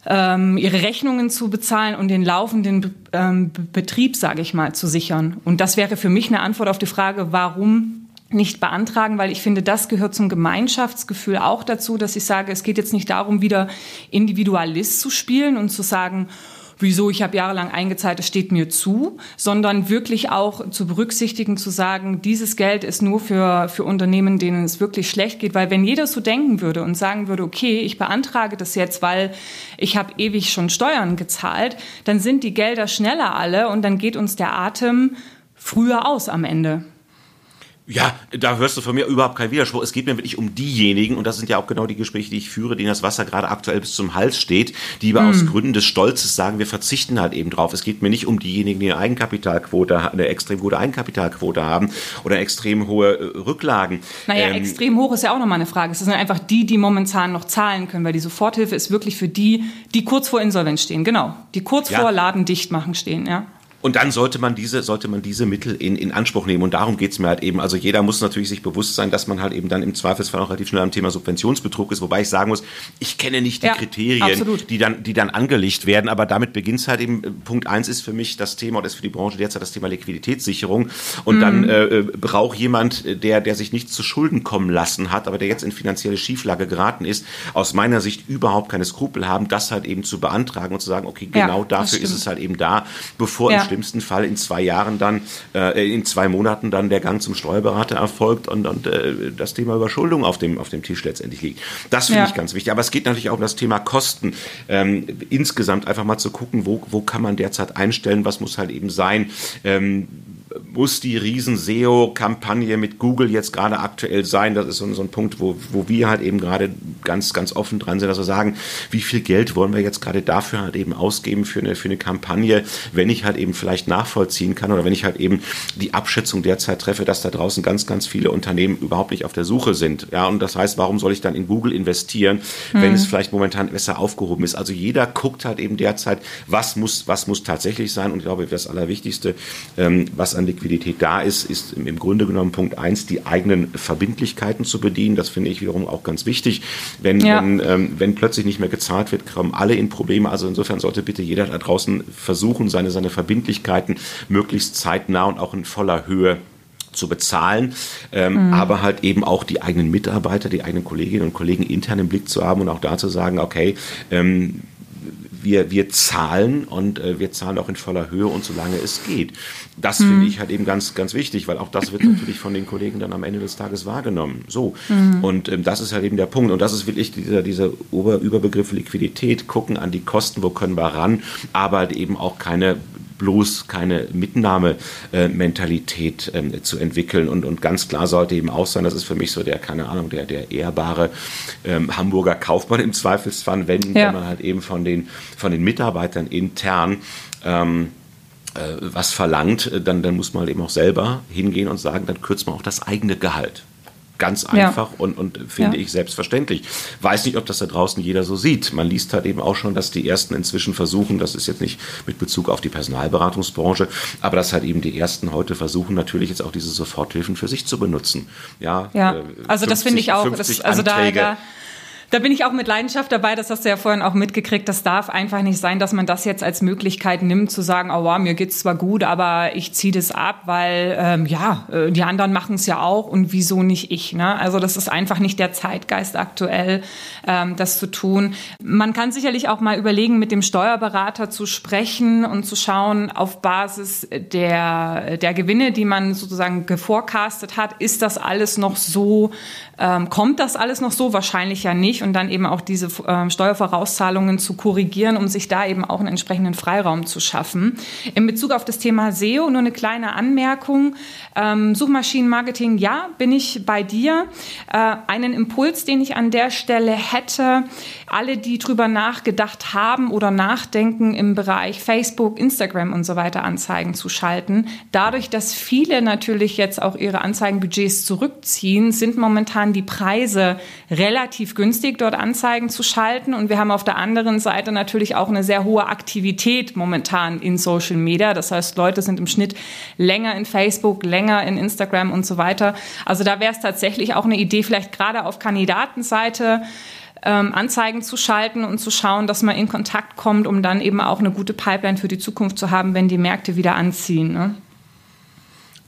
ähm, ihre Rechnungen zu bezahlen und den laufenden ähm, Betrieb, sage ich mal, zu sichern. Und das wäre für mich eine Antwort auf die Frage, warum nicht beantragen, weil ich finde, das gehört zum Gemeinschaftsgefühl auch dazu, dass ich sage, es geht jetzt nicht darum, wieder Individualist zu spielen und zu sagen, wieso? Ich habe jahrelang eingezahlt, es steht mir zu, sondern wirklich auch zu berücksichtigen, zu sagen, dieses Geld ist nur für, für Unternehmen, denen es wirklich schlecht geht, weil wenn jeder so denken würde und sagen würde, okay, ich beantrage das jetzt, weil ich habe ewig schon Steuern gezahlt, dann sind die Gelder schneller alle und dann geht uns der Atem früher aus am Ende. Ja, da hörst du von mir überhaupt keinen Widerspruch. Es geht mir wirklich um diejenigen, und das sind ja auch genau die Gespräche, die ich führe, denen das Wasser gerade aktuell bis zum Hals steht, die aber mm. aus Gründen des Stolzes sagen, wir verzichten halt eben drauf. Es geht mir nicht um diejenigen, die eine Eigenkapitalquote, eine extrem hohe Eigenkapitalquote haben oder extrem hohe äh, Rücklagen. Naja, ähm, extrem hoch ist ja auch nochmal eine Frage. Es sind einfach die, die momentan noch zahlen können, weil die Soforthilfe ist wirklich für die, die kurz vor Insolvenz stehen. Genau. Die kurz ja. vor Laden dicht machen stehen, ja. Und dann sollte man diese, sollte man diese Mittel in, in Anspruch nehmen. Und darum geht's mir halt eben. Also jeder muss natürlich sich bewusst sein, dass man halt eben dann im Zweifelsfall auch relativ schnell am Thema Subventionsbetrug ist. Wobei ich sagen muss, ich kenne nicht die ja, Kriterien, die dann, die dann angelegt werden. Aber damit beginnt's halt eben. Punkt eins ist für mich das Thema, oder ist für die Branche derzeit das Thema Liquiditätssicherung. Und mhm. dann äh, äh braucht jemand, der, der sich nicht zu Schulden kommen lassen hat, aber der jetzt in finanzielle Schieflage geraten ist, aus meiner Sicht überhaupt keine Skrupel haben, das halt eben zu beantragen und zu sagen, okay, genau ja, dafür ist es halt eben da, bevor ja schlimmsten Fall in zwei Jahren dann, äh, in zwei Monaten dann der Gang zum Steuerberater erfolgt und, und äh, das Thema Überschuldung auf dem, auf dem Tisch letztendlich liegt. Das finde ja. ich ganz wichtig. Aber es geht natürlich auch um das Thema Kosten. Ähm, insgesamt einfach mal zu gucken, wo, wo kann man derzeit einstellen, was muss halt eben sein. Ähm, muss die Riesen-SEO-Kampagne mit Google jetzt gerade aktuell sein? Das ist so, so, ein Punkt, wo, wo wir halt eben gerade ganz, ganz offen dran sind, dass wir sagen, wie viel Geld wollen wir jetzt gerade dafür halt eben ausgeben für eine, für eine Kampagne, wenn ich halt eben vielleicht nachvollziehen kann oder wenn ich halt eben die Abschätzung derzeit treffe, dass da draußen ganz, ganz viele Unternehmen überhaupt nicht auf der Suche sind. Ja, und das heißt, warum soll ich dann in Google investieren, hm. wenn es vielleicht momentan besser aufgehoben ist? Also jeder guckt halt eben derzeit, was muss, was muss tatsächlich sein und ich glaube, das Allerwichtigste, ähm, was an Liquidität da ist, ist im Grunde genommen Punkt eins, die eigenen Verbindlichkeiten zu bedienen. Das finde ich wiederum auch ganz wichtig. Wenn, ja. wenn, ähm, wenn plötzlich nicht mehr gezahlt wird, kommen alle in Probleme. Also insofern sollte bitte jeder da draußen versuchen, seine, seine Verbindlichkeiten möglichst zeitnah und auch in voller Höhe zu bezahlen, ähm, mhm. aber halt eben auch die eigenen Mitarbeiter, die eigenen Kolleginnen und Kollegen intern im Blick zu haben und auch da zu sagen, okay, ähm, wir, wir zahlen und äh, wir zahlen auch in voller Höhe und solange es geht. Das mhm. finde ich halt eben ganz, ganz wichtig, weil auch das wird natürlich von den Kollegen dann am Ende des Tages wahrgenommen. So. Mhm. Und ähm, das ist halt eben der Punkt. Und das ist wirklich dieser, dieser Ober Überbegriff Liquidität, gucken an die Kosten, wo können wir ran, aber halt eben auch keine bloß keine Mitnahmementalität äh, zu entwickeln. Und, und ganz klar sollte eben auch sein, das ist für mich so der, keine Ahnung, der, der ehrbare ähm, Hamburger Kaufmann im Zweifelsfall, wenn, ja. wenn man halt eben von den, von den Mitarbeitern intern ähm, äh, was verlangt, dann, dann muss man halt eben auch selber hingehen und sagen, dann kürzt man auch das eigene Gehalt. Ganz einfach ja. und, und finde ja. ich selbstverständlich. Weiß nicht, ob das da draußen jeder so sieht. Man liest halt eben auch schon, dass die ersten inzwischen versuchen, das ist jetzt nicht mit Bezug auf die Personalberatungsbranche, aber dass halt eben die ersten heute versuchen, natürlich jetzt auch diese Soforthilfen für sich zu benutzen. Ja, ja. Äh, also 50, das finde ich auch. Das, also da, da Da bin ich auch mit Leidenschaft dabei, das hast du ja vorhin auch mitgekriegt. Das darf einfach nicht sein, dass man das jetzt als Möglichkeit nimmt, zu sagen, oh wow, mir geht's zwar gut, aber ich ziehe das ab, weil ähm, ja, äh, die anderen machen es ja auch und wieso nicht ich? Ne? Also das ist einfach nicht der Zeitgeist aktuell, ähm, das zu tun. Man kann sicherlich auch mal überlegen, mit dem Steuerberater zu sprechen und zu schauen, auf Basis der, der Gewinne, die man sozusagen geforecastet hat, ist das alles noch so, ähm, kommt das alles noch so? Wahrscheinlich ja nicht. Und dann eben auch diese äh, Steuervorauszahlungen zu korrigieren, um sich da eben auch einen entsprechenden Freiraum zu schaffen. In Bezug auf das Thema SEO nur eine kleine Anmerkung. Ähm, Suchmaschinenmarketing, ja, bin ich bei dir. Äh, einen Impuls, den ich an der Stelle hätte, alle, die drüber nachgedacht haben oder nachdenken, im Bereich Facebook, Instagram und so weiter Anzeigen zu schalten. Dadurch, dass viele natürlich jetzt auch ihre Anzeigenbudgets zurückziehen, sind momentan die Preise relativ günstig, dort Anzeigen zu schalten. Und wir haben auf der anderen Seite natürlich auch eine sehr hohe Aktivität momentan in Social Media. Das heißt, Leute sind im Schnitt länger in Facebook, länger in Instagram und so weiter. Also da wäre es tatsächlich auch eine Idee, vielleicht gerade auf Kandidatenseite, ähm, Anzeigen zu schalten und zu schauen, dass man in Kontakt kommt, um dann eben auch eine gute Pipeline für die Zukunft zu haben, wenn die Märkte wieder anziehen. Ne?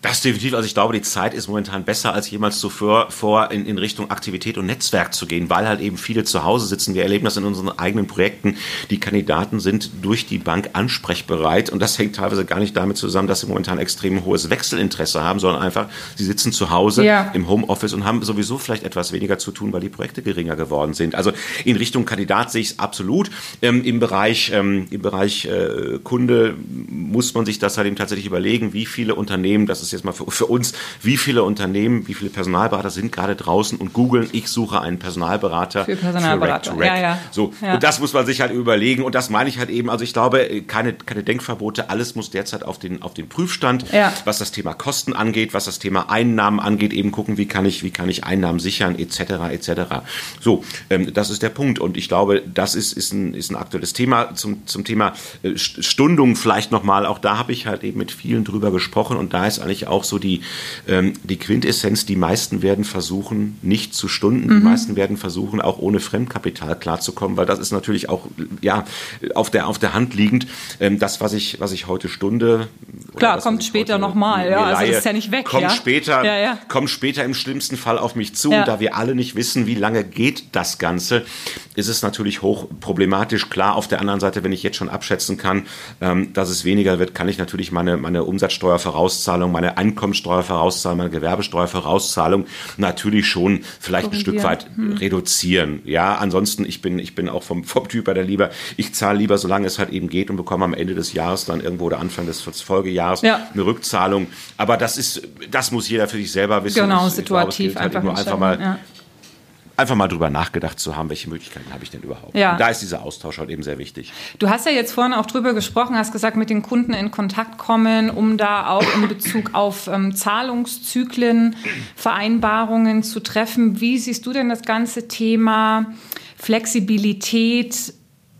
Das definitiv. Also ich glaube, die Zeit ist momentan besser als jemals zuvor vor in, in Richtung Aktivität und Netzwerk zu gehen, weil halt eben viele zu Hause sitzen. Wir erleben das in unseren eigenen Projekten. Die Kandidaten sind durch die Bank ansprechbereit und das hängt teilweise gar nicht damit zusammen, dass sie momentan extrem hohes Wechselinteresse haben, sondern einfach, sie sitzen zu Hause ja. im Homeoffice und haben sowieso vielleicht etwas weniger zu tun, weil die Projekte geringer geworden sind. Also in Richtung Kandidat sehe ich es absolut. Ähm, Im Bereich, ähm, im Bereich äh, Kunde muss man sich das halt eben tatsächlich überlegen, wie viele Unternehmen, das ist ist jetzt mal für, für uns, wie viele Unternehmen, wie viele Personalberater sind gerade draußen und googeln, ich suche einen Personalberater für Personalberater. Für Rack ja, ja. So, ja. und das muss man sich halt überlegen und das meine ich halt eben, also ich glaube, keine, keine Denkverbote, alles muss derzeit auf den, auf den Prüfstand, was das Thema Kosten angeht, was das Thema Einnahmen angeht, eben gucken, wie kann ich, wie kann ich Einnahmen sichern, etc., etc. So, ähm, das ist der Punkt und ich glaube, das ist, ist, ein, ist ein aktuelles Thema zum, zum Thema äh, Stundung vielleicht nochmal, auch da habe ich halt eben mit vielen drüber gesprochen und da ist eigentlich eigentlich auch so die, ähm, die Quintessenz. Die meisten werden versuchen, nicht zu stunden. Mhm. Die meisten werden versuchen, auch ohne Fremdkapital klarzukommen, weil das ist natürlich auch ja, auf, der, auf der Hand liegend. Ähm, das, was ich, was ich heute stunde. Klar, das, kommt später nochmal. Ja, also das ist ja nicht weg. Kommt, ja? Später, ja, ja. kommt später im schlimmsten Fall auf mich zu. Ja. Da wir alle nicht wissen, wie lange geht das Ganze, ist es natürlich hoch problematisch. Klar, auf der anderen Seite, wenn ich jetzt schon abschätzen kann, ähm, dass es weniger wird, kann ich natürlich meine, meine Umsatzsteuervorauszahlung, meine Einkommensteuervorauszahlung, meine Gewerbesteuervorauszahlung natürlich schon vielleicht ein Stück weit hm. reduzieren. Ja, ansonsten, ich bin, ich bin auch vom, vom Typ her der lieber, ich zahle lieber, solange es halt eben geht und bekomme am Ende des Jahres dann irgendwo oder Anfang des Folgejahres ja. eine Rückzahlung. Aber das ist, das muss jeder für sich selber wissen. Genau, situativ glaube, einfach, einfach mal ja einfach mal drüber nachgedacht zu haben, welche Möglichkeiten habe ich denn überhaupt. Ja. Und da ist dieser Austausch halt eben sehr wichtig. Du hast ja jetzt vorhin auch drüber gesprochen, hast gesagt, mit den Kunden in Kontakt kommen, um da auch in Bezug auf ähm, Zahlungszyklen Vereinbarungen zu treffen. Wie siehst du denn das ganze Thema Flexibilität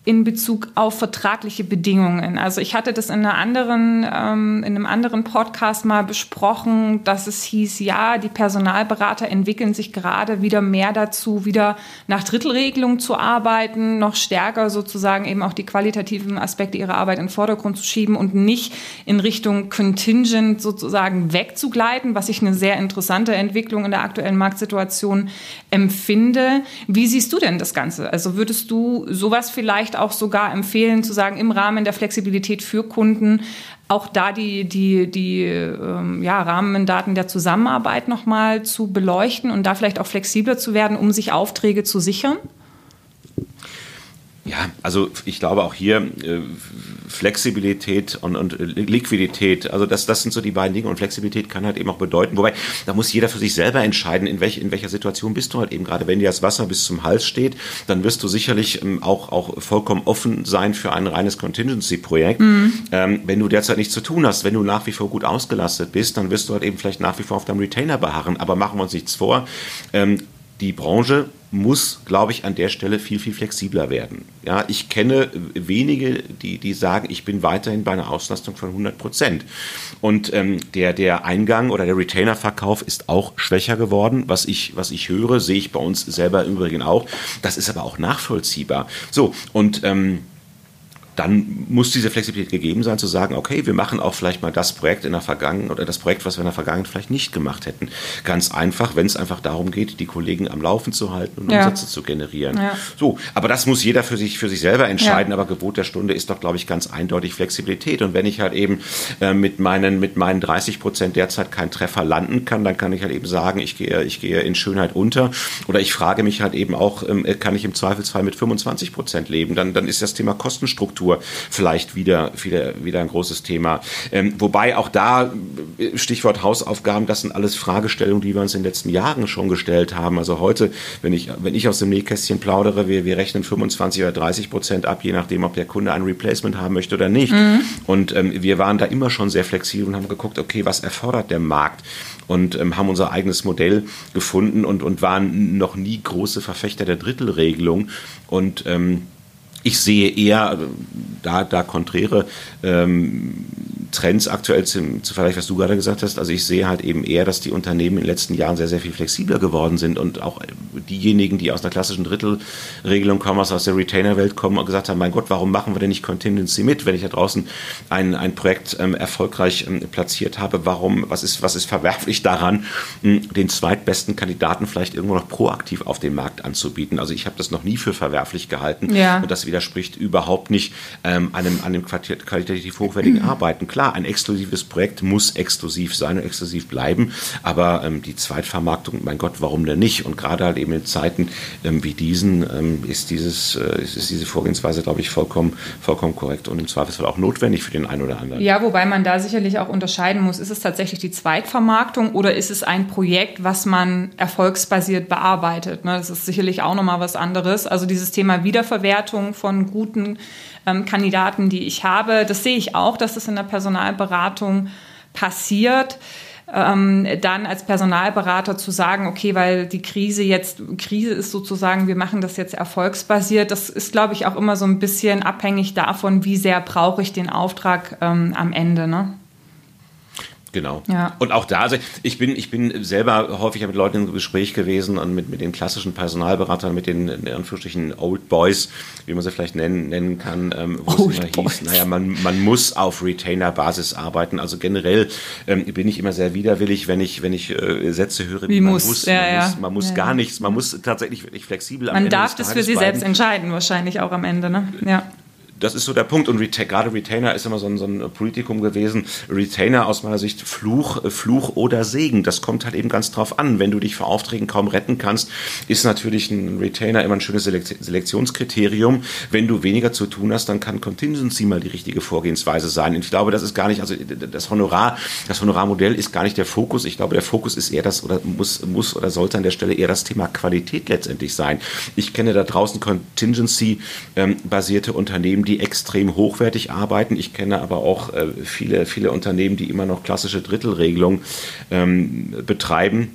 in Bezug auf vertragliche Bedingungen. Also ich hatte das in, einer anderen, ähm, in einem anderen Podcast mal besprochen, dass es hieß, ja, die Personalberater entwickeln sich gerade wieder mehr dazu, wieder nach Drittelregelung zu arbeiten, noch stärker sozusagen eben auch die qualitativen Aspekte ihrer Arbeit in den Vordergrund zu schieben und nicht in Richtung Contingent sozusagen wegzugleiten, was ich eine sehr interessante Entwicklung in der aktuellen Marktsituation empfinde. Wie siehst du denn das Ganze? Also würdest du sowas vielleicht vielleicht auch sogar empfehlen, zu sagen, im Rahmen der Flexibilität für Kunden auch da die, die, die ähm, ja, Rahmendaten der Zusammenarbeit nochmal zu beleuchten und da vielleicht auch flexibler zu werden, um sich Aufträge zu sichern? Ja, also ich glaube auch hier äh, Flexibilität und, und Liquidität, also das, das sind so die beiden Dinge und Flexibilität kann halt eben auch bedeuten, wobei da muss jeder für sich selber entscheiden, in, welch, in welcher Situation bist du halt eben gerade. Wenn dir das Wasser bis zum Hals steht, dann wirst du sicherlich ähm, auch, auch vollkommen offen sein für ein reines Contingency-Projekt. Mhm. Ähm, wenn du derzeit nichts zu tun hast, wenn du nach wie vor gut ausgelastet bist, dann wirst du halt eben vielleicht nach wie vor auf deinem Retainer beharren, aber machen wir uns nichts vor. Ähm, die Branche muss, glaube ich, an der Stelle viel, viel flexibler werden. Ja, ich kenne wenige, die, die sagen, ich bin weiterhin bei einer Auslastung von 100 Prozent. Und ähm, der, der Eingang oder der Retainer-Verkauf ist auch schwächer geworden. Was ich, was ich höre, sehe ich bei uns selber im Übrigen auch. Das ist aber auch nachvollziehbar. So, und ähm, dann muss diese Flexibilität gegeben sein, zu sagen, okay, wir machen auch vielleicht mal das Projekt in der Vergangenheit oder das Projekt, was wir in der Vergangenheit vielleicht nicht gemacht hätten. Ganz einfach, wenn es einfach darum geht, die Kollegen am Laufen zu halten und ja. Umsätze zu generieren. Ja. So, aber das muss jeder für sich, für sich selber entscheiden. Ja. Aber Gebot der Stunde ist doch, glaube ich, ganz eindeutig Flexibilität. Und wenn ich halt eben äh, mit, meinen, mit meinen 30 Prozent derzeit keinen Treffer landen kann, dann kann ich halt eben sagen, ich gehe, ich gehe in Schönheit unter. Oder ich frage mich halt eben auch, ähm, kann ich im Zweifelsfall mit 25 Prozent leben? Dann, dann ist das Thema Kostenstruktur Infrastruktur vielleicht wieder, wieder, wieder ein großes Thema. Ähm, wobei auch da, Stichwort Hausaufgaben, das sind alles Fragestellungen, die wir uns in den letzten Jahren schon gestellt haben. Also heute, wenn ich, wenn ich aus dem Nähkästchen plaudere, wir, wir rechnen 25 oder 30 Prozent ab, je nachdem, ob der Kunde ein Replacement haben möchte oder nicht. Mhm. Und ähm, wir waren da immer schon sehr flexibel und haben geguckt, okay, was erfordert der Markt? und ähm, haben unser eigenes Modell gefunden und, und waren noch nie große Verfechter der Drittelregelung. Und ähm, ich sehe eher da, da konträre ähm, Trends aktuell zu, zu vielleicht, was du gerade gesagt hast. Also ich sehe halt eben eher, dass die Unternehmen in den letzten Jahren sehr, sehr viel flexibler geworden sind und auch diejenigen, die aus einer klassischen Drittelregelung kommen, aus der Retainer-Welt kommen und gesagt haben, mein Gott, warum machen wir denn nicht Contingency mit, wenn ich da draußen ein, ein Projekt ähm, erfolgreich ähm, platziert habe, warum, was ist, was ist verwerflich daran, mh, den zweitbesten Kandidaten vielleicht irgendwo noch proaktiv auf dem Markt anzubieten. Also ich habe das noch nie für verwerflich gehalten ja. und das widerspricht überhaupt nicht ähm, einem, einem qualitativ hochwertigen Arbeiten. Klar, ein exklusives Projekt muss exklusiv sein und exklusiv bleiben, aber ähm, die Zweitvermarktung, mein Gott, warum denn nicht? Und gerade halt eben in Zeiten ähm, wie diesen ähm, ist, dieses, äh, ist diese Vorgehensweise, glaube ich, vollkommen, vollkommen korrekt und im Zweifelsfall auch notwendig für den einen oder anderen. Ja, wobei man da sicherlich auch unterscheiden muss, ist es tatsächlich die Zweitvermarktung oder ist es ein Projekt, was man erfolgsbasiert bearbeitet? Ne? Das ist sicherlich auch nochmal was anderes. Also dieses Thema Wiederverwertung von guten ähm, Kandidaten, die ich habe. Das sehe ich auch, dass das in der Personalberatung passiert. Ähm, dann als Personalberater zu sagen, okay, weil die Krise jetzt, Krise ist sozusagen, wir machen das jetzt erfolgsbasiert, das ist, glaube ich, auch immer so ein bisschen abhängig davon, wie sehr brauche ich den Auftrag ähm, am Ende. Ne? Genau. Ja. Und auch da, also ich bin, ich bin selber häufig mit Leuten im Gespräch gewesen und mit, mit den klassischen Personalberatern, mit den in Anführungsstrichen Old Boys, wie man sie vielleicht nennen, nennen kann, ähm, wo Old es immer Boys. hieß, naja, man, man muss auf Retainer-Basis arbeiten. Also generell ähm, bin ich immer sehr widerwillig, wenn ich, wenn ich äh, Sätze höre, wie man muss. muss ja, man ja. muss, man muss ja, gar nichts, man muss tatsächlich wirklich flexibel Man darf das für sich selbst entscheiden, wahrscheinlich auch am Ende, ne? Ja das ist so der Punkt. Und Reta gerade Retainer ist immer so ein, so ein, Politikum gewesen. Retainer aus meiner Sicht Fluch, Fluch oder Segen. Das kommt halt eben ganz drauf an. Wenn du dich vor Aufträgen kaum retten kannst, ist natürlich ein Retainer immer ein schönes Selektionskriterium. Wenn du weniger zu tun hast, dann kann Contingency mal die richtige Vorgehensweise sein. Und ich glaube, das ist gar nicht, also das Honorar, das Honorarmodell ist gar nicht der Fokus. Ich glaube, der Fokus ist eher das oder muss, muss oder sollte an der Stelle eher das Thema Qualität letztendlich sein. Ich kenne da draußen Contingency-basierte ähm, Unternehmen, die extrem hochwertig arbeiten. Ich kenne aber auch äh, viele, viele Unternehmen, die immer noch klassische Drittelregelungen ähm, betreiben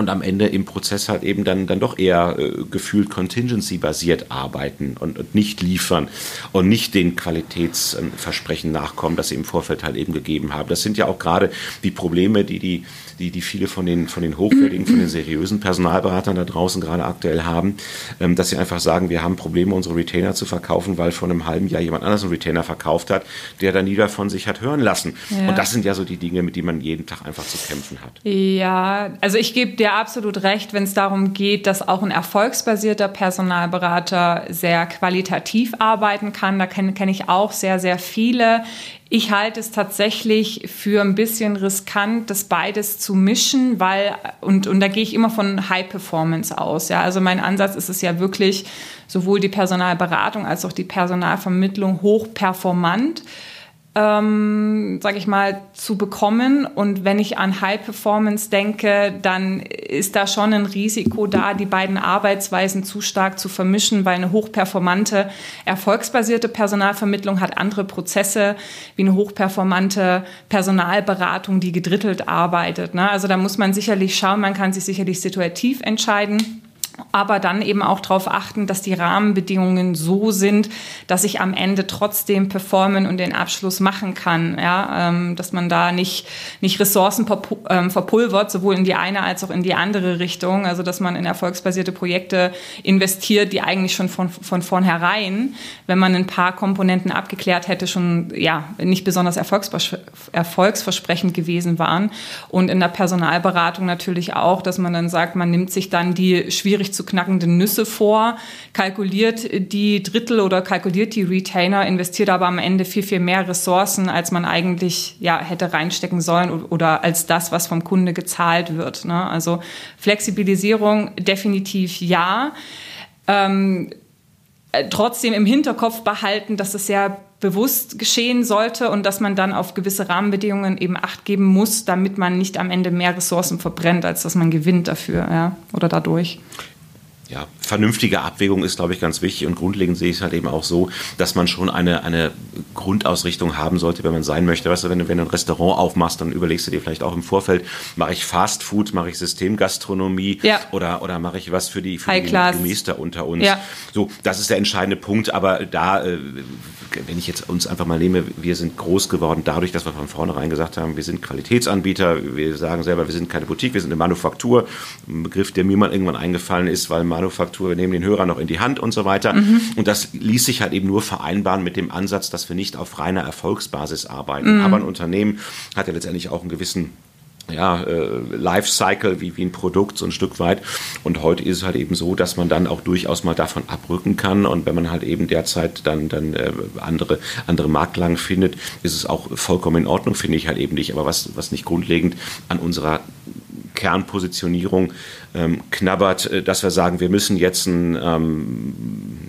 und am Ende im Prozess halt eben dann, dann doch eher äh, gefühlt contingency-basiert arbeiten und, und, nicht liefern und nicht den Qualitätsversprechen nachkommen, das sie im Vorfeld halt eben gegeben haben. Das sind ja auch gerade die Probleme, die die die, die viele von den, von den hochwertigen, von den seriösen Personalberatern da draußen gerade aktuell haben, ähm, dass sie einfach sagen, wir haben Probleme, unsere Retainer zu verkaufen, weil vor einem halben Jahr jemand anders einen Retainer verkauft hat, der dann nie davon sich hat hören lassen. Ja. Und das sind ja so die Dinge, mit denen man jeden Tag einfach zu kämpfen hat. Ja, also ich gebe dir absolut recht, wenn es darum geht, dass auch ein erfolgsbasierter Personalberater sehr qualitativ arbeiten kann. Da kenne kenn ich auch sehr, sehr viele. Ich halte es tatsächlich für ein bisschen riskant, das beides zu mischen, weil, und, und da gehe ich immer von High Performance aus. Ja, also mein Ansatz ist es ja wirklich, sowohl die Personalberatung als auch die Personalvermittlung hochperformant ähm, sage ich mal, zu bekommen. Und wenn ich an High Performance denke, dann ist da schon ein Risiko da, die beiden Arbeitsweisen zu stark zu vermischen, weil eine hochperformante, erfolgsbasierte Personalvermittlung hat andere Prozesse wie eine hochperformante Personalberatung, die gedrittelt arbeitet. Ne? Also da muss man sicherlich schauen, man kann sich sicherlich situativ entscheiden aber dann eben auch darauf achten, dass die Rahmenbedingungen so sind, dass ich am Ende trotzdem performen und den Abschluss machen kann. Ja, ähm, dass man da nicht, nicht Ressourcen ähm, verpulvert, sowohl in die eine als auch in die andere Richtung. Also dass man in erfolgsbasierte Projekte investiert, die eigentlich schon von, von vornherein, wenn man ein paar Komponenten abgeklärt hätte, schon ja nicht besonders erfolgsversprechend gewesen waren. Und in der Personalberatung natürlich auch, dass man dann sagt, man nimmt sich dann die schwierig schwierig zu knackenden Nüsse vor, kalkuliert die Drittel oder kalkuliert die Retainer, investiert aber am Ende viel, viel mehr Ressourcen, als man eigentlich ja, hätte reinstecken sollen oder als das, was vom Kunde gezahlt wird. Ne? Also Flexibilisierung definitiv ja. Ähm, äh, trotzdem im Hinterkopf behalten, dass es sehr bewusst geschehen sollte und dass man dann auf gewisse Rahmenbedingungen eben Acht geben muss, damit man nicht am Ende mehr Ressourcen verbrennt, als dass man gewinnt dafür ja, oder dadurch ja, vernünftige Abwägung ist, glaube ich, ganz wichtig. Und grundlegend sehe ich es halt eben auch so, dass man schon eine, eine Grundausrichtung haben sollte, wenn man sein möchte. Weißt du, wenn du, wenn du ein Restaurant aufmachst, dann überlegst du dir vielleicht auch im Vorfeld, mache ich Fast Food, mache ich Systemgastronomie ja. oder, oder mache ich was für die, für die Meister unter uns. Ja. So, das ist der entscheidende Punkt. Aber da, äh, wenn ich jetzt uns einfach mal nehme, wir sind groß geworden dadurch, dass wir von vornherein gesagt haben, wir sind Qualitätsanbieter. Wir sagen selber, wir sind keine Boutique, wir sind eine Manufaktur. Ein Begriff, der mir mal irgendwann eingefallen ist, weil man Manufaktur, wir nehmen den Hörer noch in die Hand und so weiter. Mhm. Und das ließ sich halt eben nur vereinbaren mit dem Ansatz, dass wir nicht auf reiner Erfolgsbasis arbeiten. Mhm. Aber ein Unternehmen hat ja letztendlich auch einen gewissen ja, äh, Lifecycle wie, wie ein Produkt so ein Stück weit. Und heute ist es halt eben so, dass man dann auch durchaus mal davon abrücken kann. Und wenn man halt eben derzeit dann, dann äh, andere, andere Marktlagen findet, ist es auch vollkommen in Ordnung, finde ich halt eben nicht. Aber was, was nicht grundlegend an unserer Kernpositionierung ähm, knabbert, äh, dass wir sagen, wir müssen jetzt ein, ähm,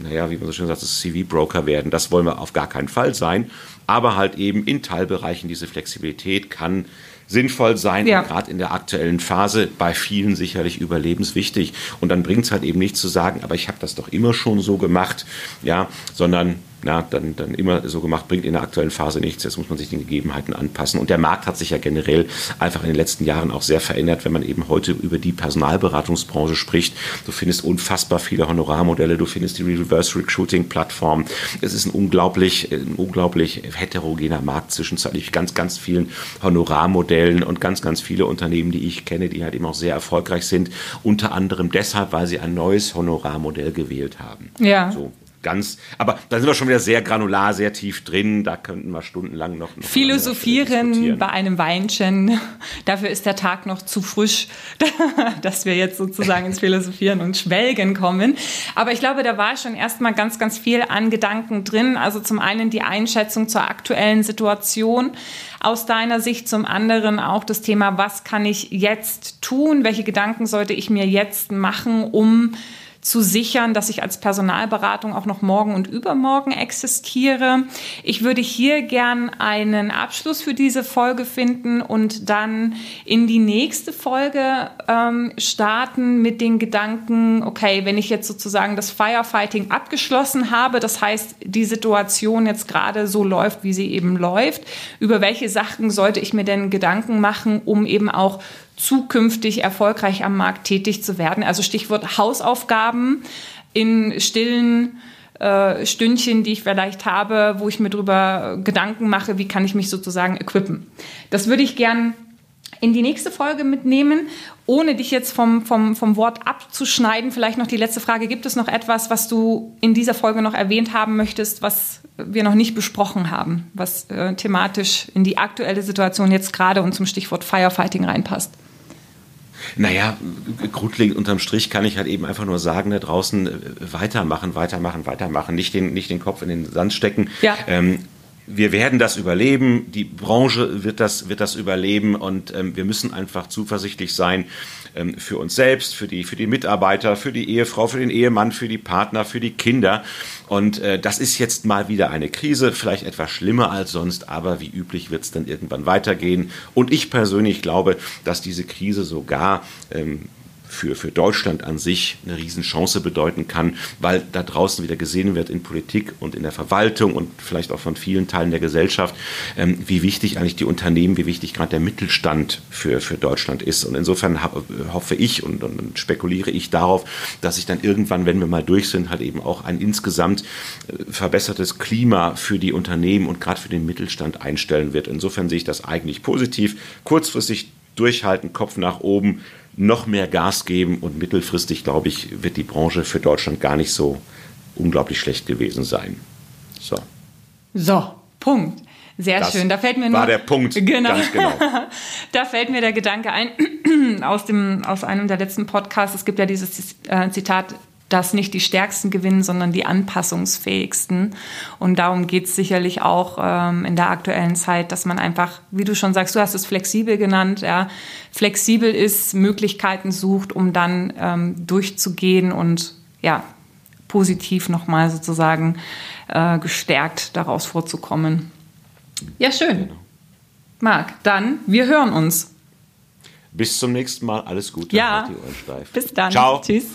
naja, wie man so schön sagt, CV-Broker werden. Das wollen wir auf gar keinen Fall sein. Aber halt eben in Teilbereichen diese Flexibilität kann sinnvoll sein, ja. gerade in der aktuellen Phase bei vielen sicherlich überlebenswichtig. Und dann bringt es halt eben nicht zu sagen, aber ich habe das doch immer schon so gemacht, ja, sondern na, dann, dann immer so gemacht, bringt in der aktuellen Phase nichts. Jetzt muss man sich den Gegebenheiten anpassen. Und der Markt hat sich ja generell einfach in den letzten Jahren auch sehr verändert, wenn man eben heute über die Personalberatungsbranche spricht. Du findest unfassbar viele Honorarmodelle, du findest die Reverse Recruiting Plattform. Es ist ein unglaublich, ein unglaublich heterogener Markt zwischenzeitlich ganz, ganz vielen Honorarmodellen und ganz, ganz viele Unternehmen, die ich kenne, die halt eben auch sehr erfolgreich sind. Unter anderem deshalb, weil sie ein neues Honorarmodell gewählt haben. Ja. So ganz, aber da sind wir schon wieder sehr granular, sehr tief drin. Da könnten wir stundenlang noch, noch philosophieren bei einem Weinchen. Dafür ist der Tag noch zu frisch, dass wir jetzt sozusagen ins Philosophieren und Schwelgen kommen. Aber ich glaube, da war schon erstmal ganz, ganz viel an Gedanken drin. Also zum einen die Einschätzung zur aktuellen Situation aus deiner Sicht, zum anderen auch das Thema, was kann ich jetzt tun? Welche Gedanken sollte ich mir jetzt machen, um zu sichern, dass ich als Personalberatung auch noch morgen und übermorgen existiere. Ich würde hier gern einen Abschluss für diese Folge finden und dann in die nächste Folge ähm, starten mit den Gedanken, okay, wenn ich jetzt sozusagen das Firefighting abgeschlossen habe, das heißt, die Situation jetzt gerade so läuft, wie sie eben läuft, über welche Sachen sollte ich mir denn Gedanken machen, um eben auch zukünftig erfolgreich am Markt tätig zu werden. Also Stichwort Hausaufgaben in stillen äh, Stündchen, die ich vielleicht habe, wo ich mir darüber Gedanken mache, wie kann ich mich sozusagen equippen. Das würde ich gern in die nächste Folge mitnehmen, ohne dich jetzt vom, vom, vom Wort abzuschneiden. Vielleicht noch die letzte Frage. Gibt es noch etwas, was du in dieser Folge noch erwähnt haben möchtest, was wir noch nicht besprochen haben, was äh, thematisch in die aktuelle Situation jetzt gerade und zum Stichwort Firefighting reinpasst? Naja, grundlegend unterm Strich kann ich halt eben einfach nur sagen, da draußen äh, weitermachen, weitermachen, weitermachen, nicht den, nicht den Kopf in den Sand stecken. Ja. Ähm, wir werden das überleben, die Branche wird das, wird das überleben und ähm, wir müssen einfach zuversichtlich sein, für uns selbst, für die, für die Mitarbeiter, für die Ehefrau, für den Ehemann, für die Partner, für die Kinder. Und äh, das ist jetzt mal wieder eine Krise, vielleicht etwas schlimmer als sonst, aber wie üblich wird es dann irgendwann weitergehen. Und ich persönlich glaube, dass diese Krise sogar ähm, für, für Deutschland an sich eine Riesenchance bedeuten kann, weil da draußen wieder gesehen wird in Politik und in der Verwaltung und vielleicht auch von vielen Teilen der Gesellschaft, ähm, wie wichtig eigentlich die Unternehmen, wie wichtig gerade der Mittelstand für, für Deutschland ist. Und insofern hoffe ich und, und spekuliere ich darauf, dass sich dann irgendwann, wenn wir mal durch sind, halt eben auch ein insgesamt äh, verbessertes Klima für die Unternehmen und gerade für den Mittelstand einstellen wird. Insofern sehe ich das eigentlich positiv. Kurzfristig durchhalten, Kopf nach oben, noch mehr Gas geben und mittelfristig, glaube ich, wird die Branche für Deutschland gar nicht so unglaublich schlecht gewesen sein. So. So, Punkt. Sehr das schön. Da fällt mir war nur, der Punkt. Genau. Ganz genau. da fällt mir der Gedanke ein aus dem aus einem der letzten Podcasts. Es gibt ja dieses äh, Zitat: dass nicht die Stärksten gewinnen, sondern die anpassungsfähigsten. Und darum geht es sicherlich auch ähm, in der aktuellen Zeit, dass man einfach, wie du schon sagst, du hast es flexibel genannt, ja, flexibel ist, Möglichkeiten sucht, um dann ähm, durchzugehen und ja, positiv nochmal sozusagen äh, gestärkt daraus vorzukommen. Ja, schön. Genau. Marc, dann, wir hören uns. Bis zum nächsten Mal. Alles Gute. Ja. Bis dann. Ciao. Tschüss.